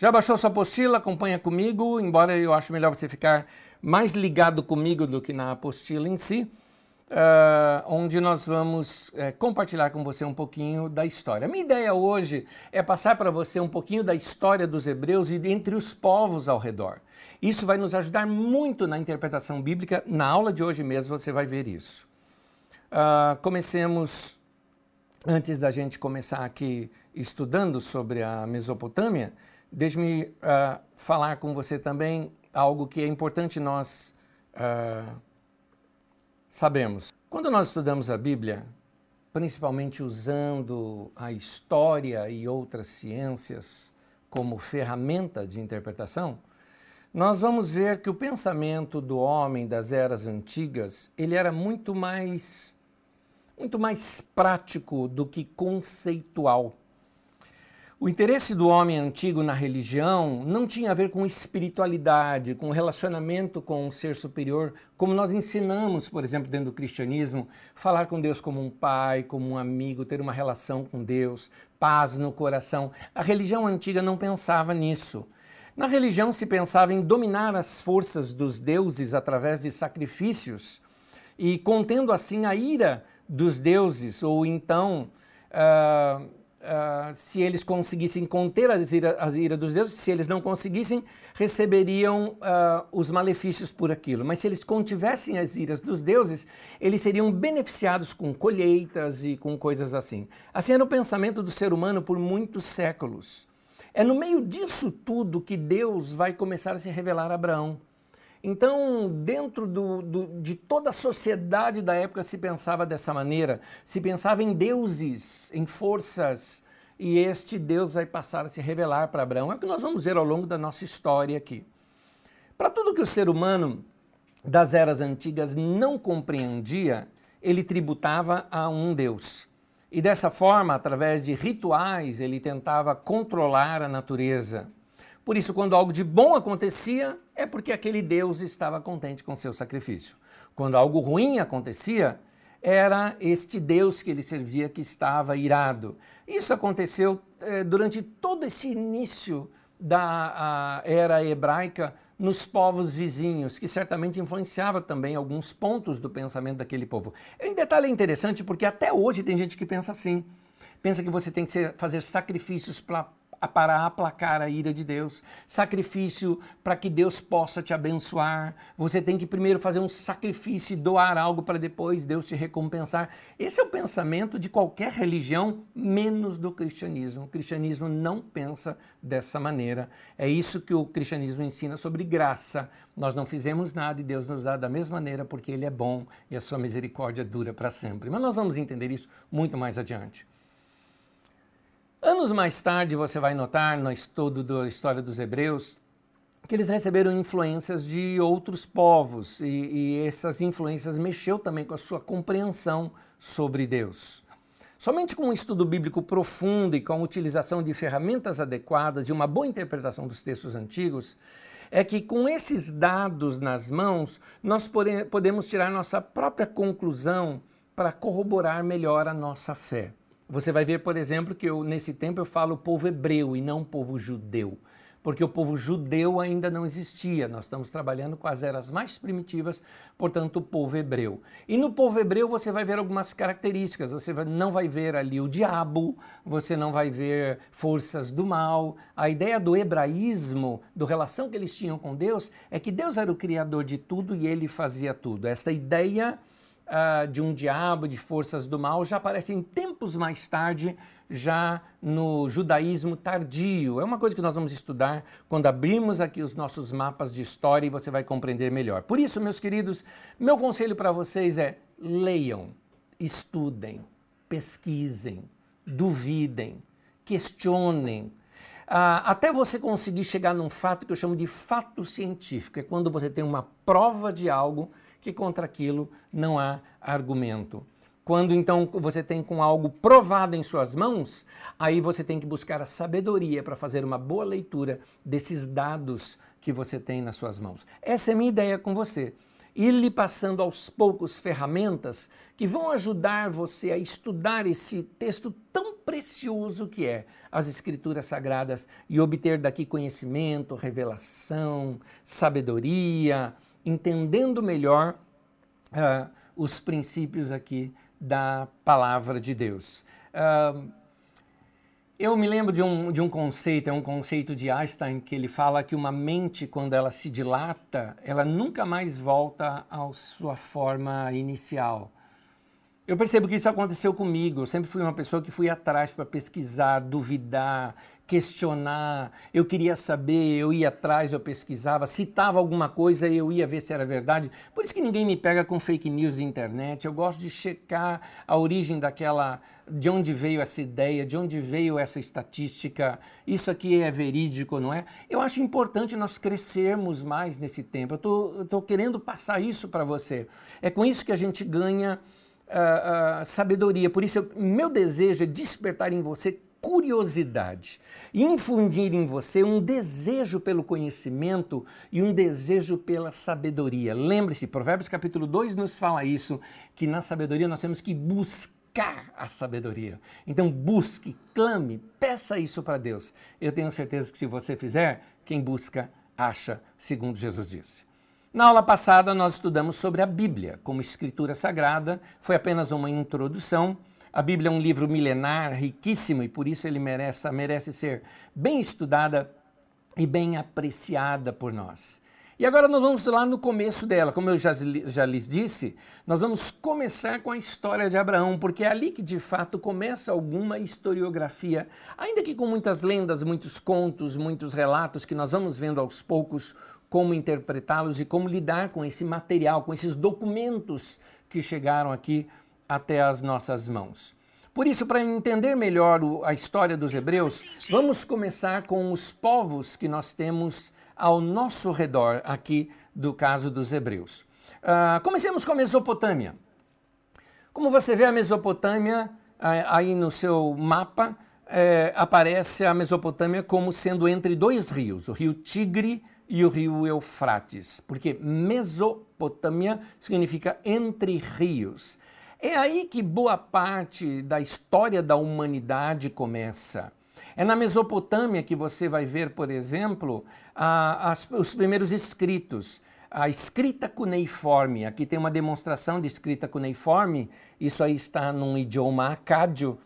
Já baixou sua apostila? Acompanha comigo, embora eu acho melhor você ficar mais ligado comigo do que na apostila em si, uh, onde nós vamos uh, compartilhar com você um pouquinho da história. Minha ideia hoje é passar para você um pouquinho da história dos hebreus e entre os povos ao redor. Isso vai nos ajudar muito na interpretação bíblica. Na aula de hoje mesmo você vai ver isso. Uh, comecemos, antes da gente começar aqui estudando sobre a Mesopotâmia, Deixe-me uh, falar com você também algo que é importante nós uh, sabemos. Quando nós estudamos a Bíblia, principalmente usando a história e outras ciências como ferramenta de interpretação, nós vamos ver que o pensamento do homem das eras antigas, ele era muito mais muito mais prático do que conceitual. O interesse do homem antigo na religião não tinha a ver com espiritualidade, com relacionamento com um ser superior, como nós ensinamos, por exemplo, dentro do cristianismo, falar com Deus como um pai, como um amigo, ter uma relação com Deus, paz no coração. A religião antiga não pensava nisso. Na religião se pensava em dominar as forças dos deuses através de sacrifícios e contendo assim a ira dos deuses, ou então. Uh, uh, se eles conseguissem conter as iras as ira dos deuses, se eles não conseguissem, receberiam uh, os malefícios por aquilo. Mas se eles contivessem as iras dos deuses, eles seriam beneficiados com colheitas e com coisas assim. Assim era o pensamento do ser humano por muitos séculos. É no meio disso tudo que Deus vai começar a se revelar a Abraão. Então, dentro do, do, de toda a sociedade da época se pensava dessa maneira, se pensava em deuses, em forças, e este Deus vai passar a se revelar para Abraão. É o que nós vamos ver ao longo da nossa história aqui. Para tudo que o ser humano das eras antigas não compreendia, ele tributava a um Deus. E dessa forma, através de rituais, ele tentava controlar a natureza. Por isso, quando algo de bom acontecia, é porque aquele Deus estava contente com seu sacrifício. Quando algo ruim acontecia, era este Deus que ele servia que estava irado. Isso aconteceu eh, durante todo esse início da era hebraica nos povos vizinhos, que certamente influenciava também alguns pontos do pensamento daquele povo. Em detalhe é interessante porque até hoje tem gente que pensa assim. Pensa que você tem que ser, fazer sacrifícios para para aplacar a ira de Deus, sacrifício para que Deus possa te abençoar. Você tem que primeiro fazer um sacrifício e doar algo para depois Deus te recompensar. Esse é o pensamento de qualquer religião, menos do cristianismo. O cristianismo não pensa dessa maneira. É isso que o cristianismo ensina sobre graça. Nós não fizemos nada e Deus nos dá da mesma maneira porque Ele é bom e a sua misericórdia dura para sempre. Mas nós vamos entender isso muito mais adiante. Anos mais tarde, você vai notar no estudo da história dos hebreus que eles receberam influências de outros povos e, e essas influências mexeu também com a sua compreensão sobre Deus. Somente com um estudo bíblico profundo e com a utilização de ferramentas adequadas e uma boa interpretação dos textos antigos, é que com esses dados nas mãos, nós podemos tirar nossa própria conclusão para corroborar melhor a nossa fé. Você vai ver, por exemplo, que eu, nesse tempo eu falo povo hebreu e não povo judeu, porque o povo judeu ainda não existia. Nós estamos trabalhando com as eras mais primitivas, portanto, o povo hebreu. E no povo hebreu você vai ver algumas características. Você não vai ver ali o diabo, você não vai ver forças do mal. A ideia do hebraísmo, do relação que eles tinham com Deus, é que Deus era o criador de tudo e ele fazia tudo. Esta ideia uh, de um diabo, de forças do mal, já aparecem tempos mais tarde, já no judaísmo tardio. É uma coisa que nós vamos estudar quando abrirmos aqui os nossos mapas de história e você vai compreender melhor. Por isso, meus queridos, meu conselho para vocês é leiam, estudem, pesquisem, duvidem, questionem, Uh, até você conseguir chegar num fato que eu chamo de fato científico, é quando você tem uma prova de algo que contra aquilo não há argumento. Quando então você tem com algo provado em suas mãos, aí você tem que buscar a sabedoria para fazer uma boa leitura desses dados que você tem nas suas mãos. Essa é a minha ideia com você. ir lhe passando aos poucos ferramentas que vão ajudar você a estudar esse texto tão precioso que é as Escrituras Sagradas e obter daqui conhecimento, revelação, sabedoria, entendendo melhor uh, os princípios aqui da palavra de Deus. Uh, eu me lembro de um, de um conceito, é um conceito de Einstein, que ele fala que uma mente, quando ela se dilata, ela nunca mais volta à sua forma inicial. Eu percebo que isso aconteceu comigo. Eu sempre fui uma pessoa que fui atrás para pesquisar, duvidar, questionar. Eu queria saber, eu ia atrás, eu pesquisava, citava alguma coisa, eu ia ver se era verdade. Por isso que ninguém me pega com fake news na internet. Eu gosto de checar a origem daquela, de onde veio essa ideia, de onde veio essa estatística. Isso aqui é verídico, não é? Eu acho importante nós crescermos mais nesse tempo. Eu estou querendo passar isso para você. É com isso que a gente ganha uh, sabedoria. Por isso, eu, meu desejo é despertar em você curiosidade infundir em você um desejo pelo conhecimento e um desejo pela sabedoria. Lembre-se, Provérbios capítulo 2 nos fala isso, que na sabedoria nós temos que buscar a sabedoria. Então busque, clame, peça isso para Deus. Eu tenho certeza que se você fizer, quem busca acha, segundo Jesus disse. Na aula passada, nós estudamos sobre a Bíblia como escritura sagrada, foi apenas uma introdução. A Bíblia é um livro milenar, riquíssimo, e por isso ele merece, merece ser bem estudada e bem apreciada por nós. E agora nós vamos lá no começo dela. Como eu já, já lhes disse, nós vamos começar com a história de Abraão, porque é ali que de fato começa alguma historiografia, ainda que com muitas lendas, muitos contos, muitos relatos que nós vamos vendo aos poucos como interpretá-los e como lidar com esse material, com esses documentos que chegaram aqui até as nossas mãos. Por isso, para entender melhor a história dos hebreus, vamos começar com os povos que nós temos ao nosso redor aqui do caso dos hebreus. Uh, comecemos com a Mesopotâmia. Como você vê a Mesopotâmia aí no seu mapa, é, aparece a Mesopotâmia como sendo entre dois rios, o rio Tigre e o rio Eufrates, porque Mesopotâmia significa entre rios. É aí que boa parte da história da humanidade começa. É na Mesopotâmia que você vai ver, por exemplo, a, as, os primeiros escritos. A escrita cuneiforme, aqui tem uma demonstração de escrita cuneiforme, isso aí está num idioma acádio,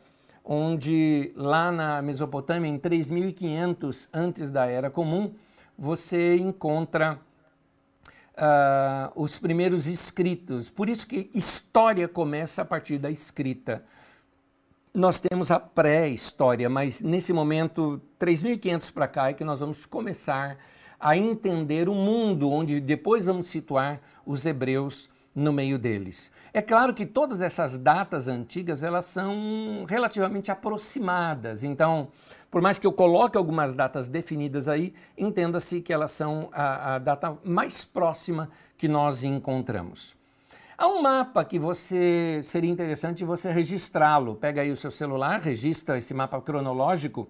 onde lá na Mesopotâmia, em 3500 antes da Era Comum, você encontra uh, os primeiros escritos. Por isso que história começa a partir da escrita. Nós temos a pré-história, mas nesse momento, 3.500 para cá, é que nós vamos começar a entender o mundo, onde depois vamos situar os hebreus no meio deles. É claro que todas essas datas antigas elas são relativamente aproximadas. Então, por mais que eu coloque algumas datas definidas aí, entenda-se que elas são a, a data mais próxima que nós encontramos. Há um mapa que você seria interessante você registrá-lo. Pega aí o seu celular, registra esse mapa cronológico.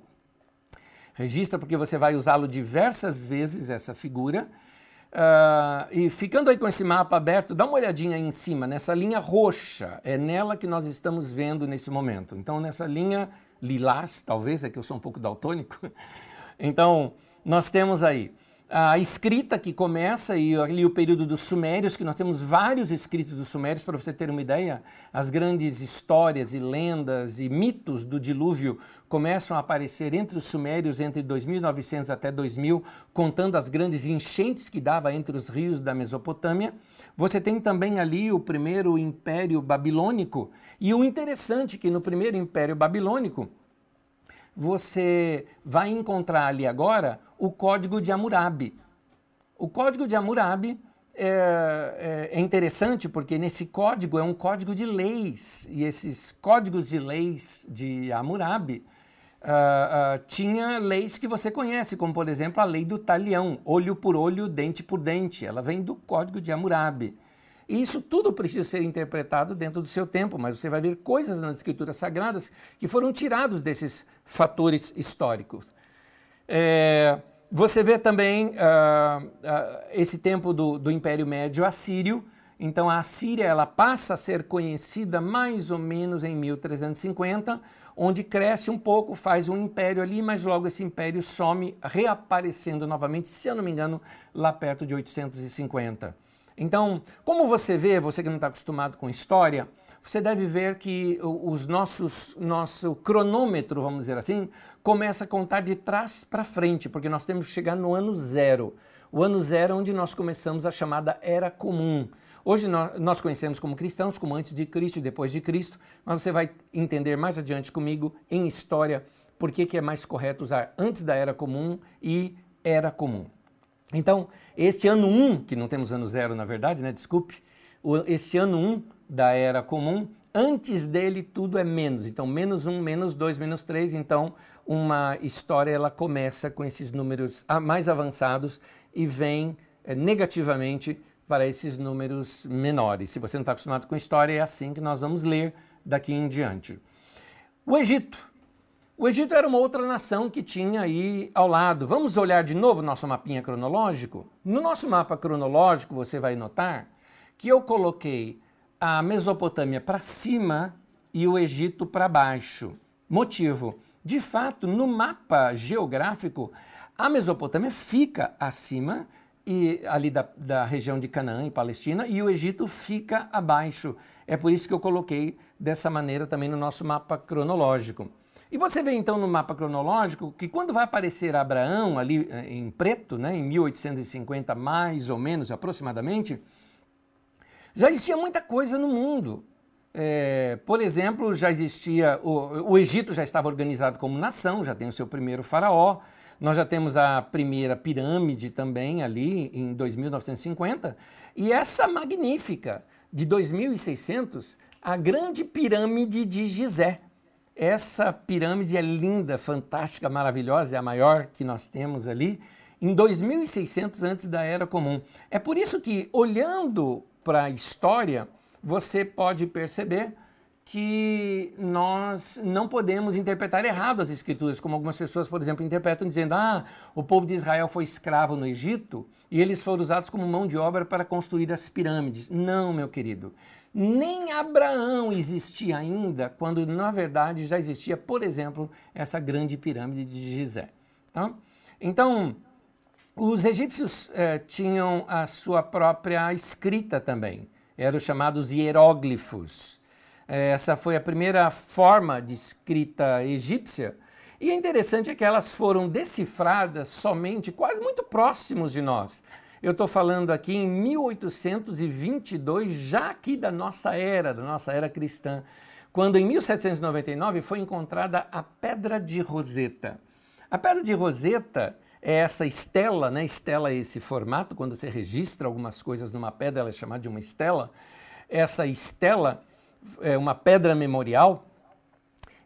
Registra porque você vai usá-lo diversas vezes essa figura Uh, e ficando aí com esse mapa aberto, dá uma olhadinha aí em cima, nessa linha roxa, é nela que nós estamos vendo nesse momento. Então, nessa linha lilás, talvez, é que eu sou um pouco daltônico. Então, nós temos aí a escrita que começa e ali o período dos sumérios, que nós temos vários escritos dos sumérios, para você ter uma ideia, as grandes histórias e lendas e mitos do dilúvio começam a aparecer entre os sumérios entre 2900 até 2000, contando as grandes enchentes que dava entre os rios da Mesopotâmia. Você tem também ali o primeiro império babilônico, e o interessante é que no primeiro império babilônico, você vai encontrar ali agora o código de Hammurabi. O código de Hammurabi é, é, é, interessante porque nesse código é um código de leis e esses códigos de leis de Hammurabi uh, uh, tinha leis que você conhece, como por exemplo a lei do talião, olho por olho, dente por dente. Ela vem do código de Hammurabi. E isso tudo precisa ser interpretado dentro do seu tempo, mas você vai ver coisas nas escrituras sagradas que foram tirados desses fatores históricos. É, Você vê também uh, esse tempo do, do Império Médio Assírio. Então a Assíria ela passa a ser conhecida mais ou menos em 1350, onde cresce um pouco, faz um império ali, mas logo esse império some, reaparecendo novamente, se eu não me engano, lá perto de 850. Então, como você vê, você que não está acostumado com história, você deve ver que os nossos nosso cronômetro, vamos dizer assim, começa a contar de trás para frente, porque nós temos que chegar no ano zero. O ano zero é onde nós começamos a chamada Era Comum. Hoje nós conhecemos como cristãos, como antes de Cristo e depois de Cristo, mas você vai entender mais adiante comigo em história por que, que é mais correto usar antes da Era Comum e Era Comum. Então, este ano 1, um, que não temos ano zero na verdade, né? Desculpe, esse ano 1 um da Era Comum, antes dele tudo é menos. Então, menos 1, menos 2, menos 3. Então, uma história ela começa com esses números mais avançados e vem é, negativamente para esses números menores. Se você não está acostumado com história, é assim que nós vamos ler daqui em diante. O Egito. O Egito era uma outra nação que tinha aí ao lado. Vamos olhar de novo nosso mapinha cronológico? No nosso mapa cronológico, você vai notar que eu coloquei a Mesopotâmia para cima e o Egito para baixo. Motivo: de fato, no mapa geográfico, a Mesopotâmia fica acima e ali da, da região de Canaã e Palestina, e o Egito fica abaixo. É por isso que eu coloquei dessa maneira também no nosso mapa cronológico. E você vê então no mapa cronológico que quando vai aparecer Abraão ali eh, em preto, né, em 1850 mais ou menos aproximadamente, já existia muita coisa no mundo. É, por exemplo, já existia o, o Egito já estava organizado como nação, já tem o seu primeiro faraó. Nós já temos a primeira pirâmide também ali em 2950. E essa magnífica de 2600, a grande pirâmide de Gizé. Essa pirâmide é linda, fantástica, maravilhosa, é a maior que nós temos ali, em 2600 antes da Era Comum. É por isso que, olhando para a história, você pode perceber que nós não podemos interpretar errado as escrituras, como algumas pessoas, por exemplo, interpretam dizendo: "Ah, o povo de Israel foi escravo no Egito e eles foram usados como mão de obra para construir as pirâmides". Não, meu querido. Nem Abraão existia ainda, quando na verdade já existia, por exemplo, essa grande pirâmide de Gizé. Tá? Então, os egípcios eh, tinham a sua própria escrita também. Eram chamados hieróglifos. É, essa foi a primeira forma de escrita egípcia. E é interessante é que elas foram decifradas somente quase muito próximos de nós. Eu estou falando aqui em 1822, já aqui da nossa era, da nossa era cristã, quando em 1799 foi encontrada a Pedra de Roseta. A Pedra de Roseta é essa estela, né? Estela é esse formato, quando você registra algumas coisas numa pedra, ela é chamada de uma estela. Essa estela é, uma pedra memorial,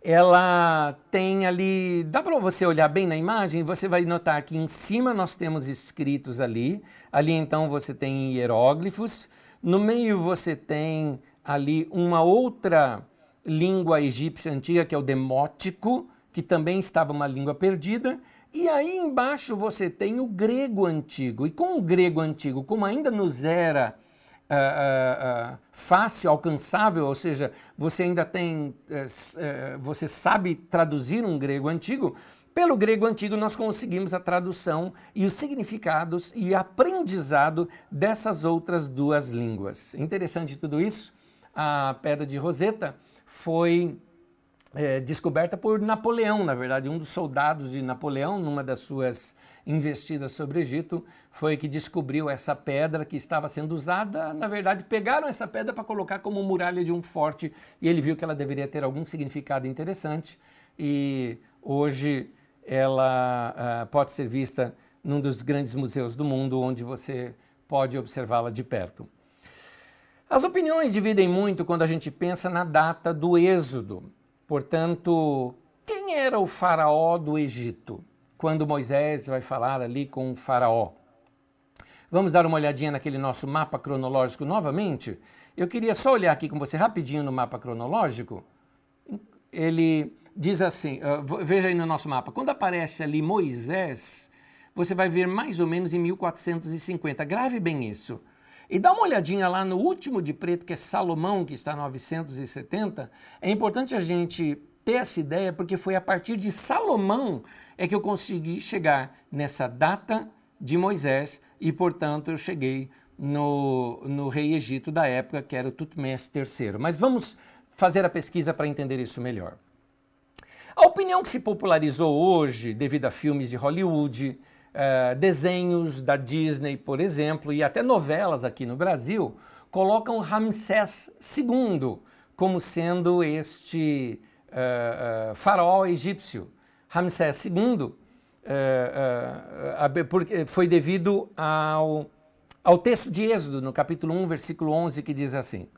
ela tem ali, dá para você olhar bem na imagem, você vai notar que em cima nós temos escritos ali, ali então você tem hieróglifos, no meio você tem ali uma outra língua egípcia antiga, que é o demótico, que também estava uma língua perdida, e aí embaixo você tem o grego antigo. E com o grego antigo, como ainda nos era uh, uh, fácil, alcançável, ou seja, você ainda tem, uh, você sabe traduzir um grego antigo, pelo grego antigo nós conseguimos a tradução e os significados e aprendizado dessas outras duas línguas. Interessante tudo isso. A pedra de Roseta foi é, descoberta por Napoleão, na verdade, um dos soldados de Napoleão, numa das suas investidas sobre o Egito, foi que descobriu essa pedra que estava sendo usada. Na verdade, pegaram essa pedra para colocar como muralha de um forte e ele viu que ela deveria ter algum significado interessante e hoje ela uh, pode ser vista num dos grandes museus do mundo, onde você pode observá-la de perto. As opiniões dividem muito quando a gente pensa na data do Êxodo. Portanto, quem era o faraó do Egito? Quando Moisés vai falar ali com o faraó. Vamos dar uma olhadinha naquele nosso mapa cronológico novamente? Eu queria só olhar aqui com você rapidinho no mapa cronológico. Ele diz assim, uh, veja aí no nosso mapa, quando aparece ali Moisés, você vai ver mais ou menos em 1450. Grave bem isso. E dá uma olhadinha lá no último de preto, que é Salomão, que está 970. É importante a gente ter essa ideia, porque foi a partir de Salomão é que eu consegui chegar nessa data de Moisés e, portanto, eu cheguei no, no rei Egito da época, que era o Tutmés III. Mas vamos fazer a pesquisa para entender isso melhor. A opinião que se popularizou hoje, devido a filmes de Hollywood, uh, desenhos da Disney, por exemplo, e até novelas aqui no Brasil, colocam Ramsés II como sendo este uh, faraó egípcio. Ramsés II foi devido ao, ao texto de Êxodo, no capítulo 1, versículo 11, que diz assim: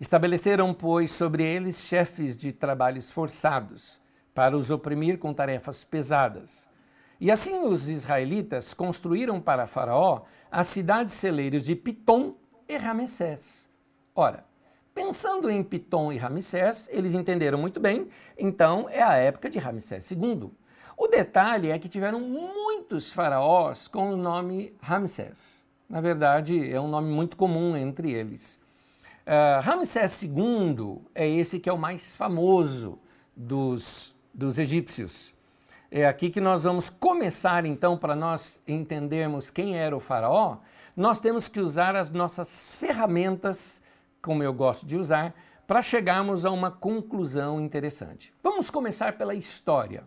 Estabeleceram, pois, sobre eles chefes de trabalhos forçados, para os oprimir com tarefas pesadas e assim os israelitas construíram para Faraó as cidades celeiros de Pitom e Ramessés. Ora, pensando em Pitom e Ramsés, eles entenderam muito bem, então é a época de Ramsés II. O detalhe é que tiveram muitos faraós com o nome Ramsés. Na verdade, é um nome muito comum entre eles. Uh, Ramsés II é esse que é o mais famoso dos, dos egípcios. É aqui que nós vamos começar então para nós entendermos quem era o faraó. Nós temos que usar as nossas ferramentas, como eu gosto de usar, para chegarmos a uma conclusão interessante. Vamos começar pela história.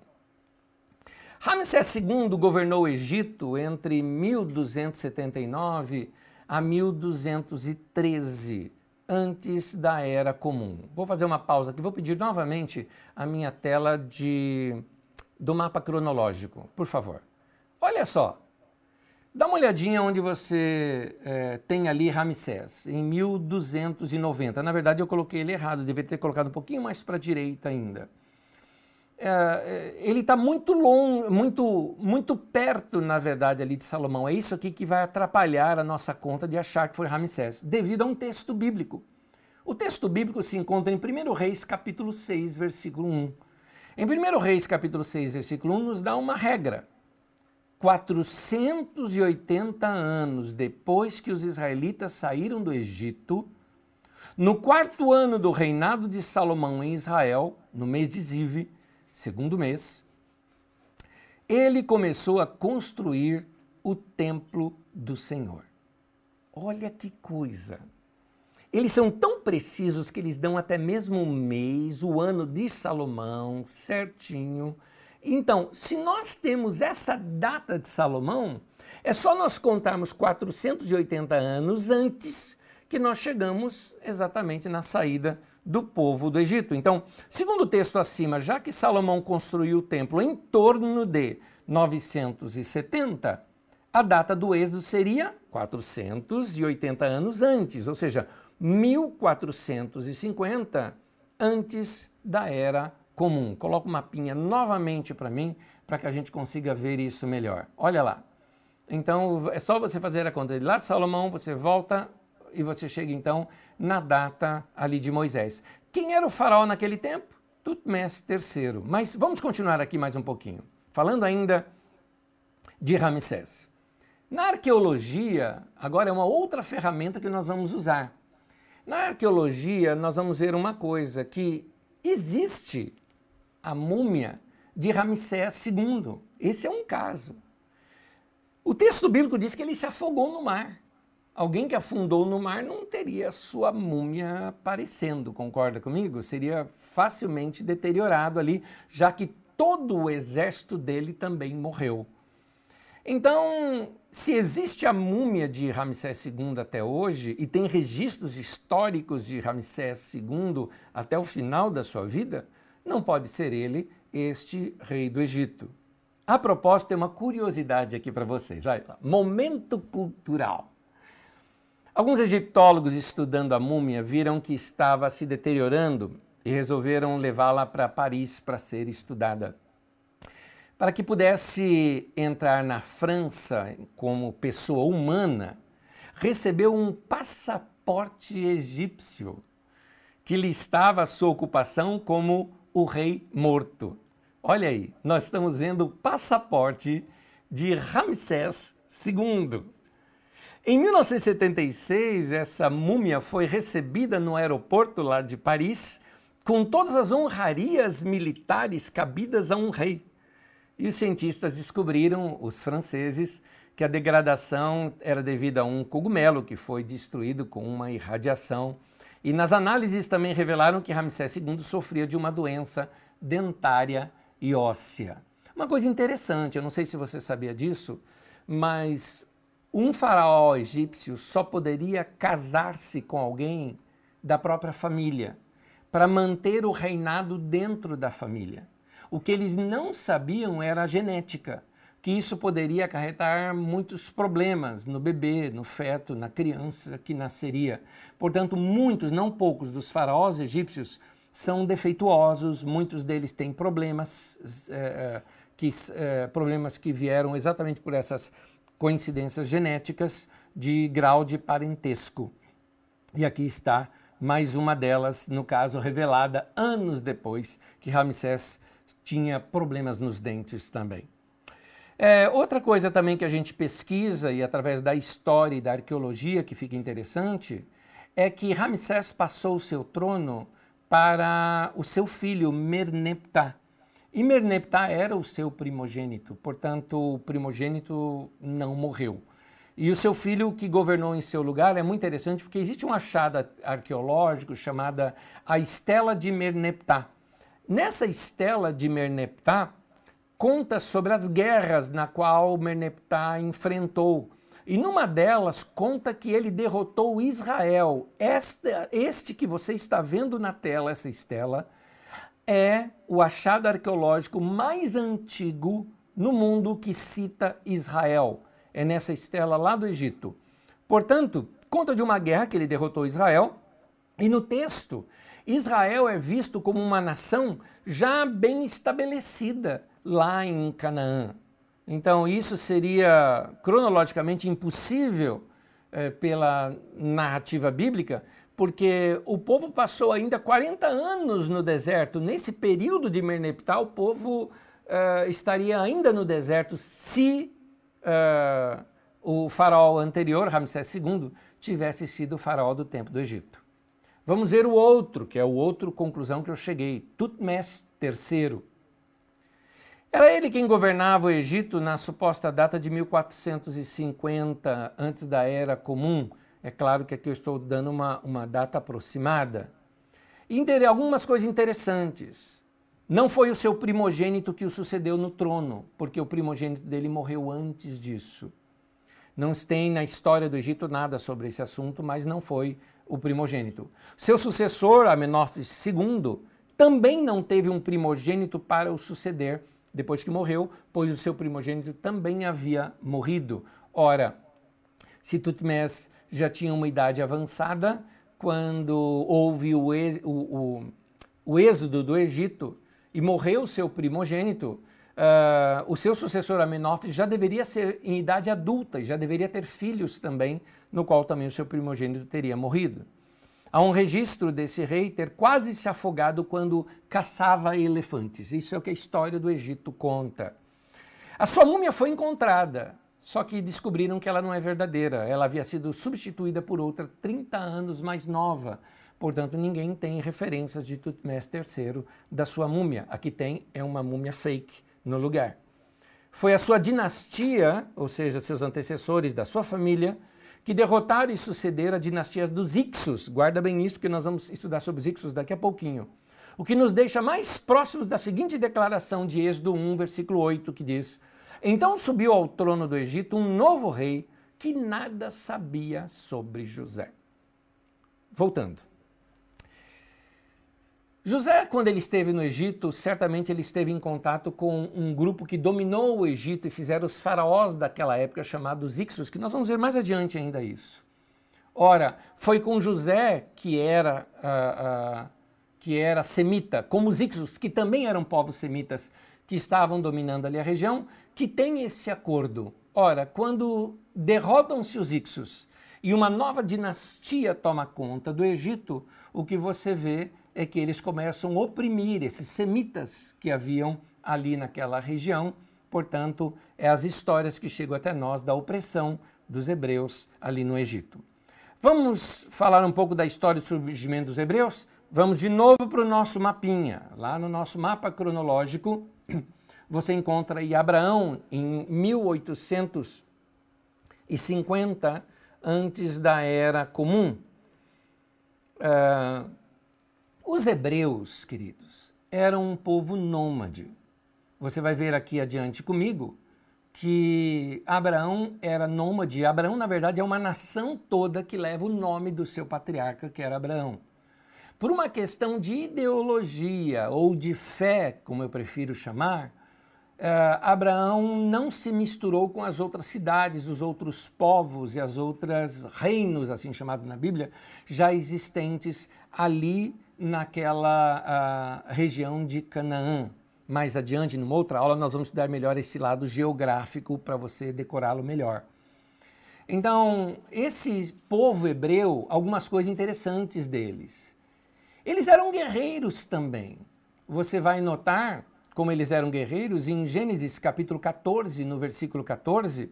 Ramsés II governou o Egito entre 1279 a 1213, antes da Era Comum. Vou fazer uma pausa aqui, vou pedir novamente a minha tela de do mapa cronológico, por favor. Olha só, dá uma olhadinha onde você é, tem ali Ramsés, em 1290. Na verdade, eu coloquei ele errado, deveria ter colocado um pouquinho mais para a direita ainda. É, é ele está muito longo, muito, muito perto, na verdade, ali de Salomão. É isso aqui que vai atrapalhar a nossa conta de achar que foi Ramsés, devido a um texto bíblico. O texto bíblico se encontra em 1 Reis, capítulo 6, versículo 1. Em 1 Reis, capítulo 6, versículo 1, nos dá uma regra. 480 anos depois que os israelitas saíram do Egito, no quarto ano do reinado de Salomão em Israel, no mês de Ziv, segundo mês, ele começou a construir o templo do Senhor. Olha que coisa! Eles são tão precisos que eles dão até mesmo o mês, o ano de Salomão, certinho. Então, se nós temos essa data de Salomão, é só nós contarmos 480 anos antes que nós chegamos exatamente na saída do povo do Egito. Então, segundo o texto acima, já que Salomão construiu o templo em torno de 970, a data do êxodo seria 480 anos antes, ou seja, 1450 antes da Era Comum. Coloca uma mapinha novamente para mim, para que a gente consiga ver isso melhor. Olha lá. Então, é só você fazer a conta de lá de Salomão, você volta e você chega então na data ali de Moisés. Quem era o faraó naquele tempo? Tutmés III. Mas vamos continuar aqui mais um pouquinho. Falando ainda de Ramsés. Na arqueologia, agora é uma outra ferramenta que nós vamos usar. Na arqueologia, nós vamos ver uma coisa, que existe a múmia de Ramsés II. Esse é um caso. O texto bíblico diz que ele se afogou no mar. Alguém que afundou no mar não teria sua múmia aparecendo, concorda comigo? Seria facilmente deteriorado ali, já que todo o exército dele também morreu. Então, se existe a múmia de Ramsés II até hoje e tem registros históricos de Ramsés II até o final da sua vida, não pode ser ele este rei do Egito. A propósito, tem uma curiosidade aqui para vocês. Vai. Momento cultural. Alguns egiptólogos estudando a múmia viram que estava se deteriorando e resolveram levá-la para Paris para ser estudada. Para que pudesse entrar na França como pessoa humana, recebeu um passaporte egípcio que listava sua ocupação como o rei morto. Olha aí, nós estamos vendo o passaporte de Ramsés II. Em 1976, essa múmia foi recebida no aeroporto lá de Paris com todas as honrarias militares cabidas a um rei. E os cientistas descobriram, os franceses, que a degradação era devida a um cogumelo que foi destruído com uma irradiação. E nas análises também revelaram que Ramsés II sofria de uma doença dentária e óssea. Uma coisa interessante, eu não sei se você sabia disso, mas um faraó egípcio só poderia casar-se com alguém da própria família para manter o reinado dentro da família. O que eles não sabiam era a genética, que isso poderia acarretar muitos problemas no bebê, no feto, na criança que nasceria. Portanto, muitos, não poucos, dos faraós egípcios são defeituosos, muitos deles têm problemas, é, que, é, problemas que vieram exatamente por essas coincidências genéticas de grau de parentesco. E aqui está mais uma delas, no caso revelada anos depois que Ramsés tinha problemas nos dentes também. É, outra coisa também que a gente pesquisa e através da história e da arqueologia que fica interessante é que Ramsés passou o seu trono para o seu filho Merneptah. E Merneptah era o seu primogênito, portanto, o primogênito não morreu. E o seu filho que governou em seu lugar é muito interessante porque existe um achado arqueológico chamada a Estela de Merneptah. Nessa Estela de Merneptah conta sobre as guerras na qual Merneptah enfrentou. E numa delas conta que ele derrotou Israel. Este, que você está vendo na tela, essa estela, é o achado arqueológico mais antigo no mundo que cita Israel. É nessa estela lá do Egito. Portanto, conta de uma guerra que ele derrotou Israel, e no texto, Israel é visto como uma nação já bem estabelecida lá em Canaã. Então, isso seria cronologicamente impossível é, pela narrativa bíblica, porque o povo passou ainda 40 anos no deserto. Nesse período de Merneptah, o povo uh, estaria ainda no deserto se uh, o faraó anterior, Ramsés II, tivesse sido o faraó do tempo do Egito. Vamos ver o outro, que é o outro conclusão que eu cheguei, Tutmés III. Era ele quem governava o Egito na suposta data de 1450, antes da Era Comum, é claro que aqui eu estou dando uma, uma data aproximada. E algumas coisas interessantes. Não foi o seu primogênito que o sucedeu no trono, porque o primogênito dele morreu antes disso. Não tem na história do Egito nada sobre esse assunto, mas não foi o primogênito. Seu sucessor, Amenófis II, também não teve um primogênito para o suceder depois que morreu, pois o seu primogênito também havia morrido. Ora, se Tutmés já tinha uma idade avançada quando houve o, o, o êxodo do Egito e morreu seu primogênito. Uh, o seu sucessor Amenófis já deveria ser em idade adulta já deveria ter filhos também, no qual também o seu primogênito teria morrido. Há um registro desse rei ter quase se afogado quando caçava elefantes. Isso é o que a história do Egito conta. A sua múmia foi encontrada, só que descobriram que ela não é verdadeira. Ela havia sido substituída por outra 30 anos mais nova. Portanto, ninguém tem referências de Tutmés III da sua múmia. Aqui tem é uma múmia fake no lugar. Foi a sua dinastia, ou seja, seus antecessores da sua família, que derrotaram e sucederam a dinastia dos Ixos. Guarda bem isso, que nós vamos estudar sobre os Ixos daqui a pouquinho. O que nos deixa mais próximos da seguinte declaração de Êxodo 1, versículo 8, que diz: então subiu ao trono do Egito um novo rei que nada sabia sobre José. Voltando. José, quando ele esteve no Egito, certamente ele esteve em contato com um grupo que dominou o Egito e fizeram os faraós daquela época, chamados Ixos, que nós vamos ver mais adiante ainda isso. Ora, foi com José que era, uh, uh, que era semita, como os Ixos, que também eram povos semitas, que estavam dominando ali a região, que tem esse acordo. Ora, quando derrotam-se os Ixos e uma nova dinastia toma conta do Egito, o que você vê é que eles começam a oprimir esses semitas que haviam ali naquela região portanto, é as histórias que chegam até nós da opressão dos hebreus ali no Egito. Vamos falar um pouco da história do surgimento dos hebreus? Vamos de novo para o nosso mapinha. Lá no nosso mapa cronológico, você encontra aí Abraão em 1850, antes da Era Comum. Uh, os hebreus, queridos, eram um povo nômade. Você vai ver aqui adiante comigo que Abraão era nômade. Abraão, na verdade, é uma nação toda que leva o nome do seu patriarca, que era Abraão. Por uma questão de ideologia ou de fé, como eu prefiro chamar, Uh, Abraão não se misturou com as outras cidades, os outros povos e as outras reinos, assim chamado na Bíblia, já existentes ali naquela região de Canaã. Mais adiante, numa outra aula, nós vamos estudar melhor esse lado geográfico para você decorá-lo melhor. Então, esse povo hebreu, algumas coisas interessantes deles. Eles eram guerreiros também. Você vai notar como eles eram guerreiros, em Gênesis capítulo 14, no versículo 14,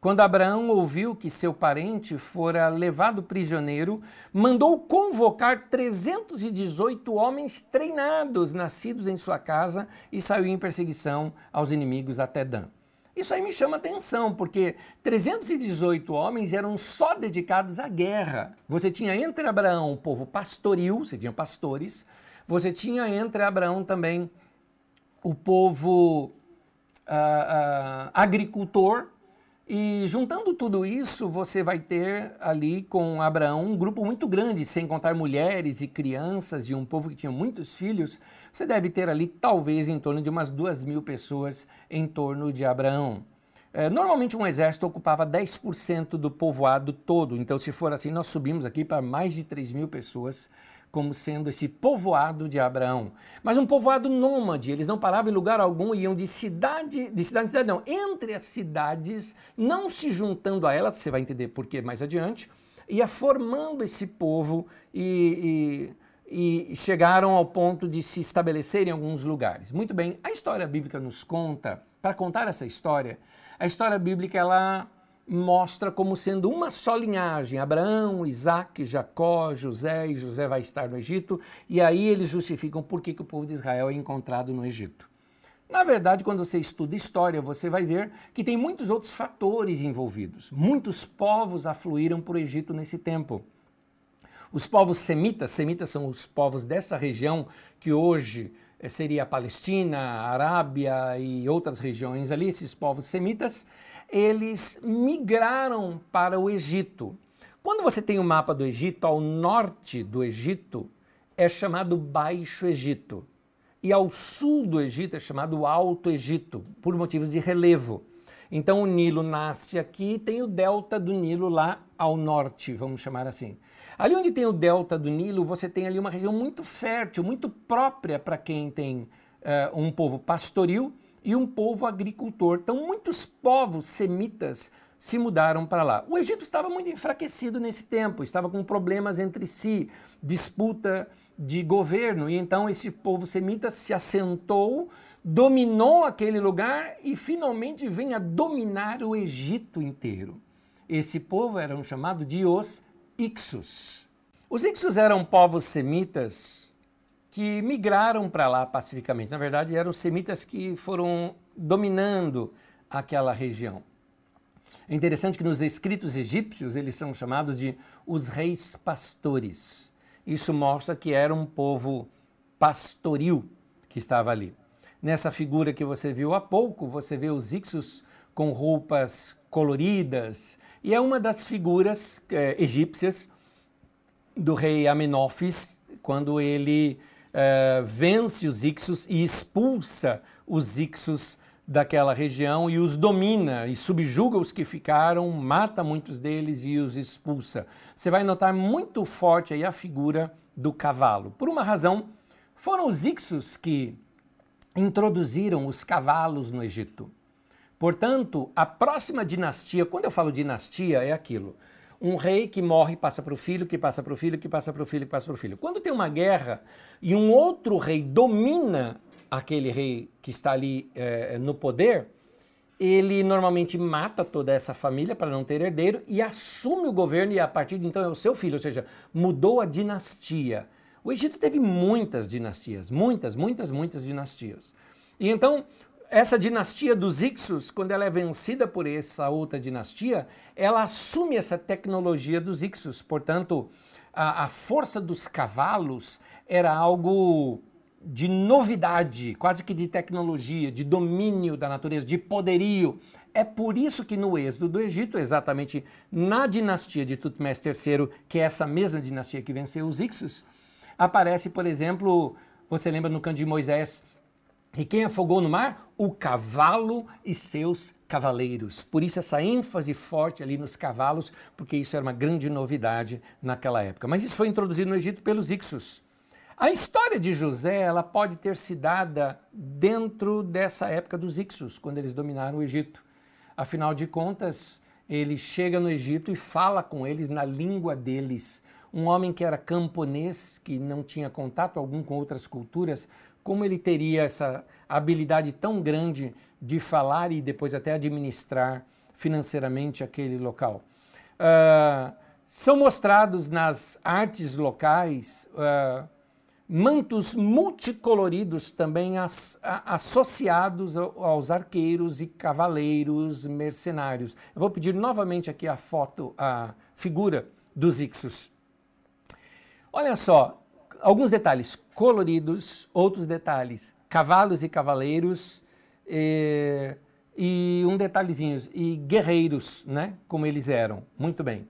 quando Abraão ouviu que seu parente fora levado prisioneiro, mandou convocar 318 homens treinados, nascidos em sua casa, e saiu em perseguição aos inimigos até Dan. Isso aí me chama atenção, porque 318 homens eram só dedicados à guerra. Você tinha entre Abraão o povo pastoril, você tinha pastores, você tinha entre Abraão também o povo uh, uh, agricultor. E juntando tudo isso, você vai ter ali com Abraão um grupo muito grande, sem contar mulheres e crianças e um povo que tinha muitos filhos. Você deve ter ali talvez em torno de umas duas mil pessoas em torno de Abraão. É, normalmente um exército ocupava 10% do povoado todo, então se for assim, nós subimos aqui para mais de 3 mil pessoas como sendo esse povoado de Abraão. Mas um povoado nômade, eles não paravam em lugar algum, iam de cidade, de cidade em cidade, não, entre as cidades, não se juntando a elas, você vai entender por que mais adiante, ia formando esse povo e, e, e chegaram ao ponto de se estabelecer em alguns lugares. Muito bem, a história bíblica nos conta, para contar essa história, a história bíblica ela mostra como sendo uma só linhagem: Abraão, Isaac, Jacó, José, e José vai estar no Egito, e aí eles justificam por que, que o povo de Israel é encontrado no Egito. Na verdade, quando você estuda história, você vai ver que tem muitos outros fatores envolvidos. Muitos povos afluíram para o Egito nesse tempo. Os povos semitas, semitas são os povos dessa região que hoje eh, seria a Palestina, a Arábia e outras regiões ali, esses povos semitas, eles migraram para o Egito. Quando você tem o um mapa do Egito, ao norte do Egito é chamado Baixo Egito. E ao sul do Egito é chamado Alto Egito, por motivos de relevo. Então o Nilo nasce aqui e tem o delta do Nilo lá ao norte, vamos chamar assim. Ali onde tem o delta do Nilo, você tem ali uma região muito fértil, muito própria para quem tem uh, um povo pastoril e um povo agricultor. Então, muitos povos semitas se mudaram para lá. O Egito estava muito enfraquecido nesse tempo, estava com problemas entre si, disputa de governo, e então esse povo semita se assentou, dominou aquele lugar e finalmente vem a dominar o Egito inteiro. Esse povo era chamado de os Ixos. Os Ixos eram povos semitas que migraram para lá pacificamente. Na verdade, eram semitas que foram dominando aquela região. É interessante que nos escritos egípcios eles são chamados de os reis pastores. Isso mostra que era um povo pastoril que estava ali. Nessa figura que você viu há pouco, você vê os Ixos com roupas coloridas, e é uma das figuras é, egípcias do rei Amenófis, quando ele uh, vence os Ixos e expulsa os Ixos daquela região e os domina e subjuga os que ficaram, mata muitos deles e os expulsa. Você vai notar muito forte aí a figura do cavalo. Por uma razão, foram os Ixos que introduziram os cavalos no Egito. Portanto, a próxima dinastia, quando eu falo dinastia, é aquilo um rei que morre passa para o filho, que passa para o filho, que passa para o filho, que passa para o filho. Quando tem uma guerra e um outro rei domina aquele rei que está ali é, no poder, ele normalmente mata toda essa família para não ter herdeiro e assume o governo e a partir de então é o seu filho, ou seja, mudou a dinastia. O Egito teve muitas dinastias, muitas, muitas, muitas dinastias. E então essa dinastia dos Ixos, quando ela é vencida por essa outra dinastia, ela assume essa tecnologia dos Ixos. Portanto, a, a força dos cavalos era algo de novidade, quase que de tecnologia, de domínio da natureza, de poderio. É por isso que no êxodo do Egito, exatamente na dinastia de Tutmés III, que é essa mesma dinastia que venceu os Ixos, aparece, por exemplo, você lembra no canto de Moisés, e quem afogou no mar? O cavalo e seus cavaleiros. Por isso essa ênfase forte ali nos cavalos, porque isso era uma grande novidade naquela época. Mas isso foi introduzido no Egito pelos Ixos. A história de José ela pode ter se dada dentro dessa época dos Ixos, quando eles dominaram o Egito. Afinal de contas, ele chega no Egito e fala com eles na língua deles. Um homem que era camponês, que não tinha contato algum com outras culturas, como ele teria essa habilidade tão grande de falar e depois até administrar financeiramente aquele local? Uh, são mostrados nas artes locais. Uh, mantos multicoloridos também as, a, associados aos arqueiros e cavaleiros mercenários. Eu vou pedir novamente aqui a foto, a figura dos Ixos. Olha só, alguns detalhes coloridos, outros detalhes cavalos e cavaleiros, e, e um detalhezinho, e guerreiros, né, como eles eram. Muito bem.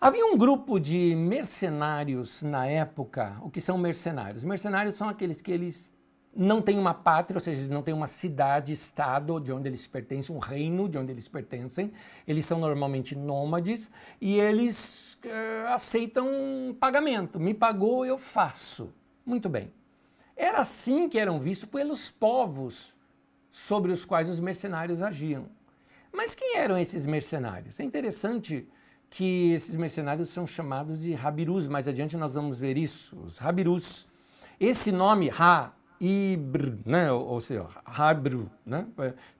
Havia um grupo de mercenários na época. O que são mercenários? Mercenários são aqueles que eles não têm uma pátria, ou seja, não têm uma cidade, estado de onde eles pertencem, um reino de onde eles pertencem. Eles são normalmente nômades e eles uh, aceitam pagamento. Me pagou, eu faço. Muito bem. Era assim que eram vistos pelos povos sobre os quais os mercenários agiam. Mas quem eram esses mercenários? É interessante que esses mercenários são chamados de Rabirus. Mais adiante nós vamos ver isso, os Rabirus. Esse nome, Ha, Ibr, né? ou seja, Habru, né?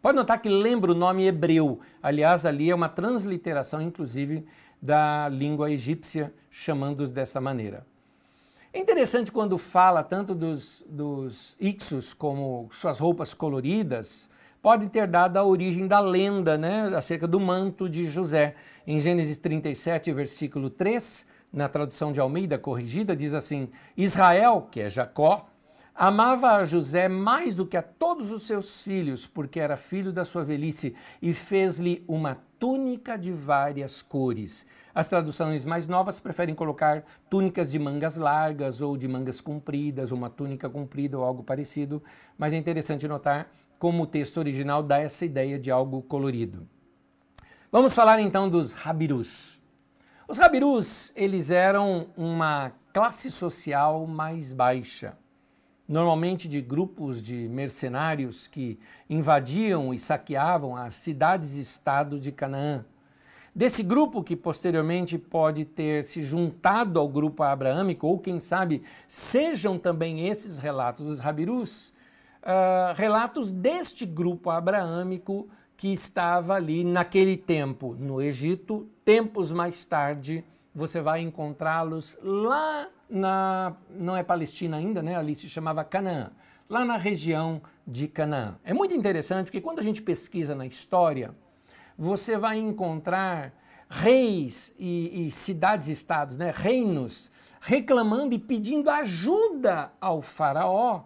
pode notar que lembra o nome hebreu. Aliás, ali é uma transliteração, inclusive, da língua egípcia, chamando-os dessa maneira. É interessante quando fala tanto dos, dos Ixos como suas roupas coloridas, pode ter dado a origem da lenda né, acerca do manto de José. Em Gênesis 37, versículo 3, na tradução de Almeida corrigida, diz assim: Israel, que é Jacó, amava a José mais do que a todos os seus filhos, porque era filho da sua velhice, e fez-lhe uma túnica de várias cores. As traduções mais novas preferem colocar túnicas de mangas largas ou de mangas compridas, uma túnica comprida ou algo parecido, mas é interessante notar como o texto original dá essa ideia de algo colorido. Vamos falar então dos Rabirus. Os Rabirus, eles eram uma classe social mais baixa, normalmente de grupos de mercenários que invadiam e saqueavam as cidades-estado de Canaã. Desse grupo que posteriormente pode ter se juntado ao grupo abraâmico, ou quem sabe sejam também esses relatos dos Rabirus, uh, relatos deste grupo abraâmico que estava ali naquele tempo no Egito. Tempos mais tarde, você vai encontrá-los lá na. Não é Palestina ainda, né? Ali se chamava Canaã. Lá na região de Canaã. É muito interessante porque quando a gente pesquisa na história, você vai encontrar reis e, e cidades-estados, né? reinos, reclamando e pedindo ajuda ao faraó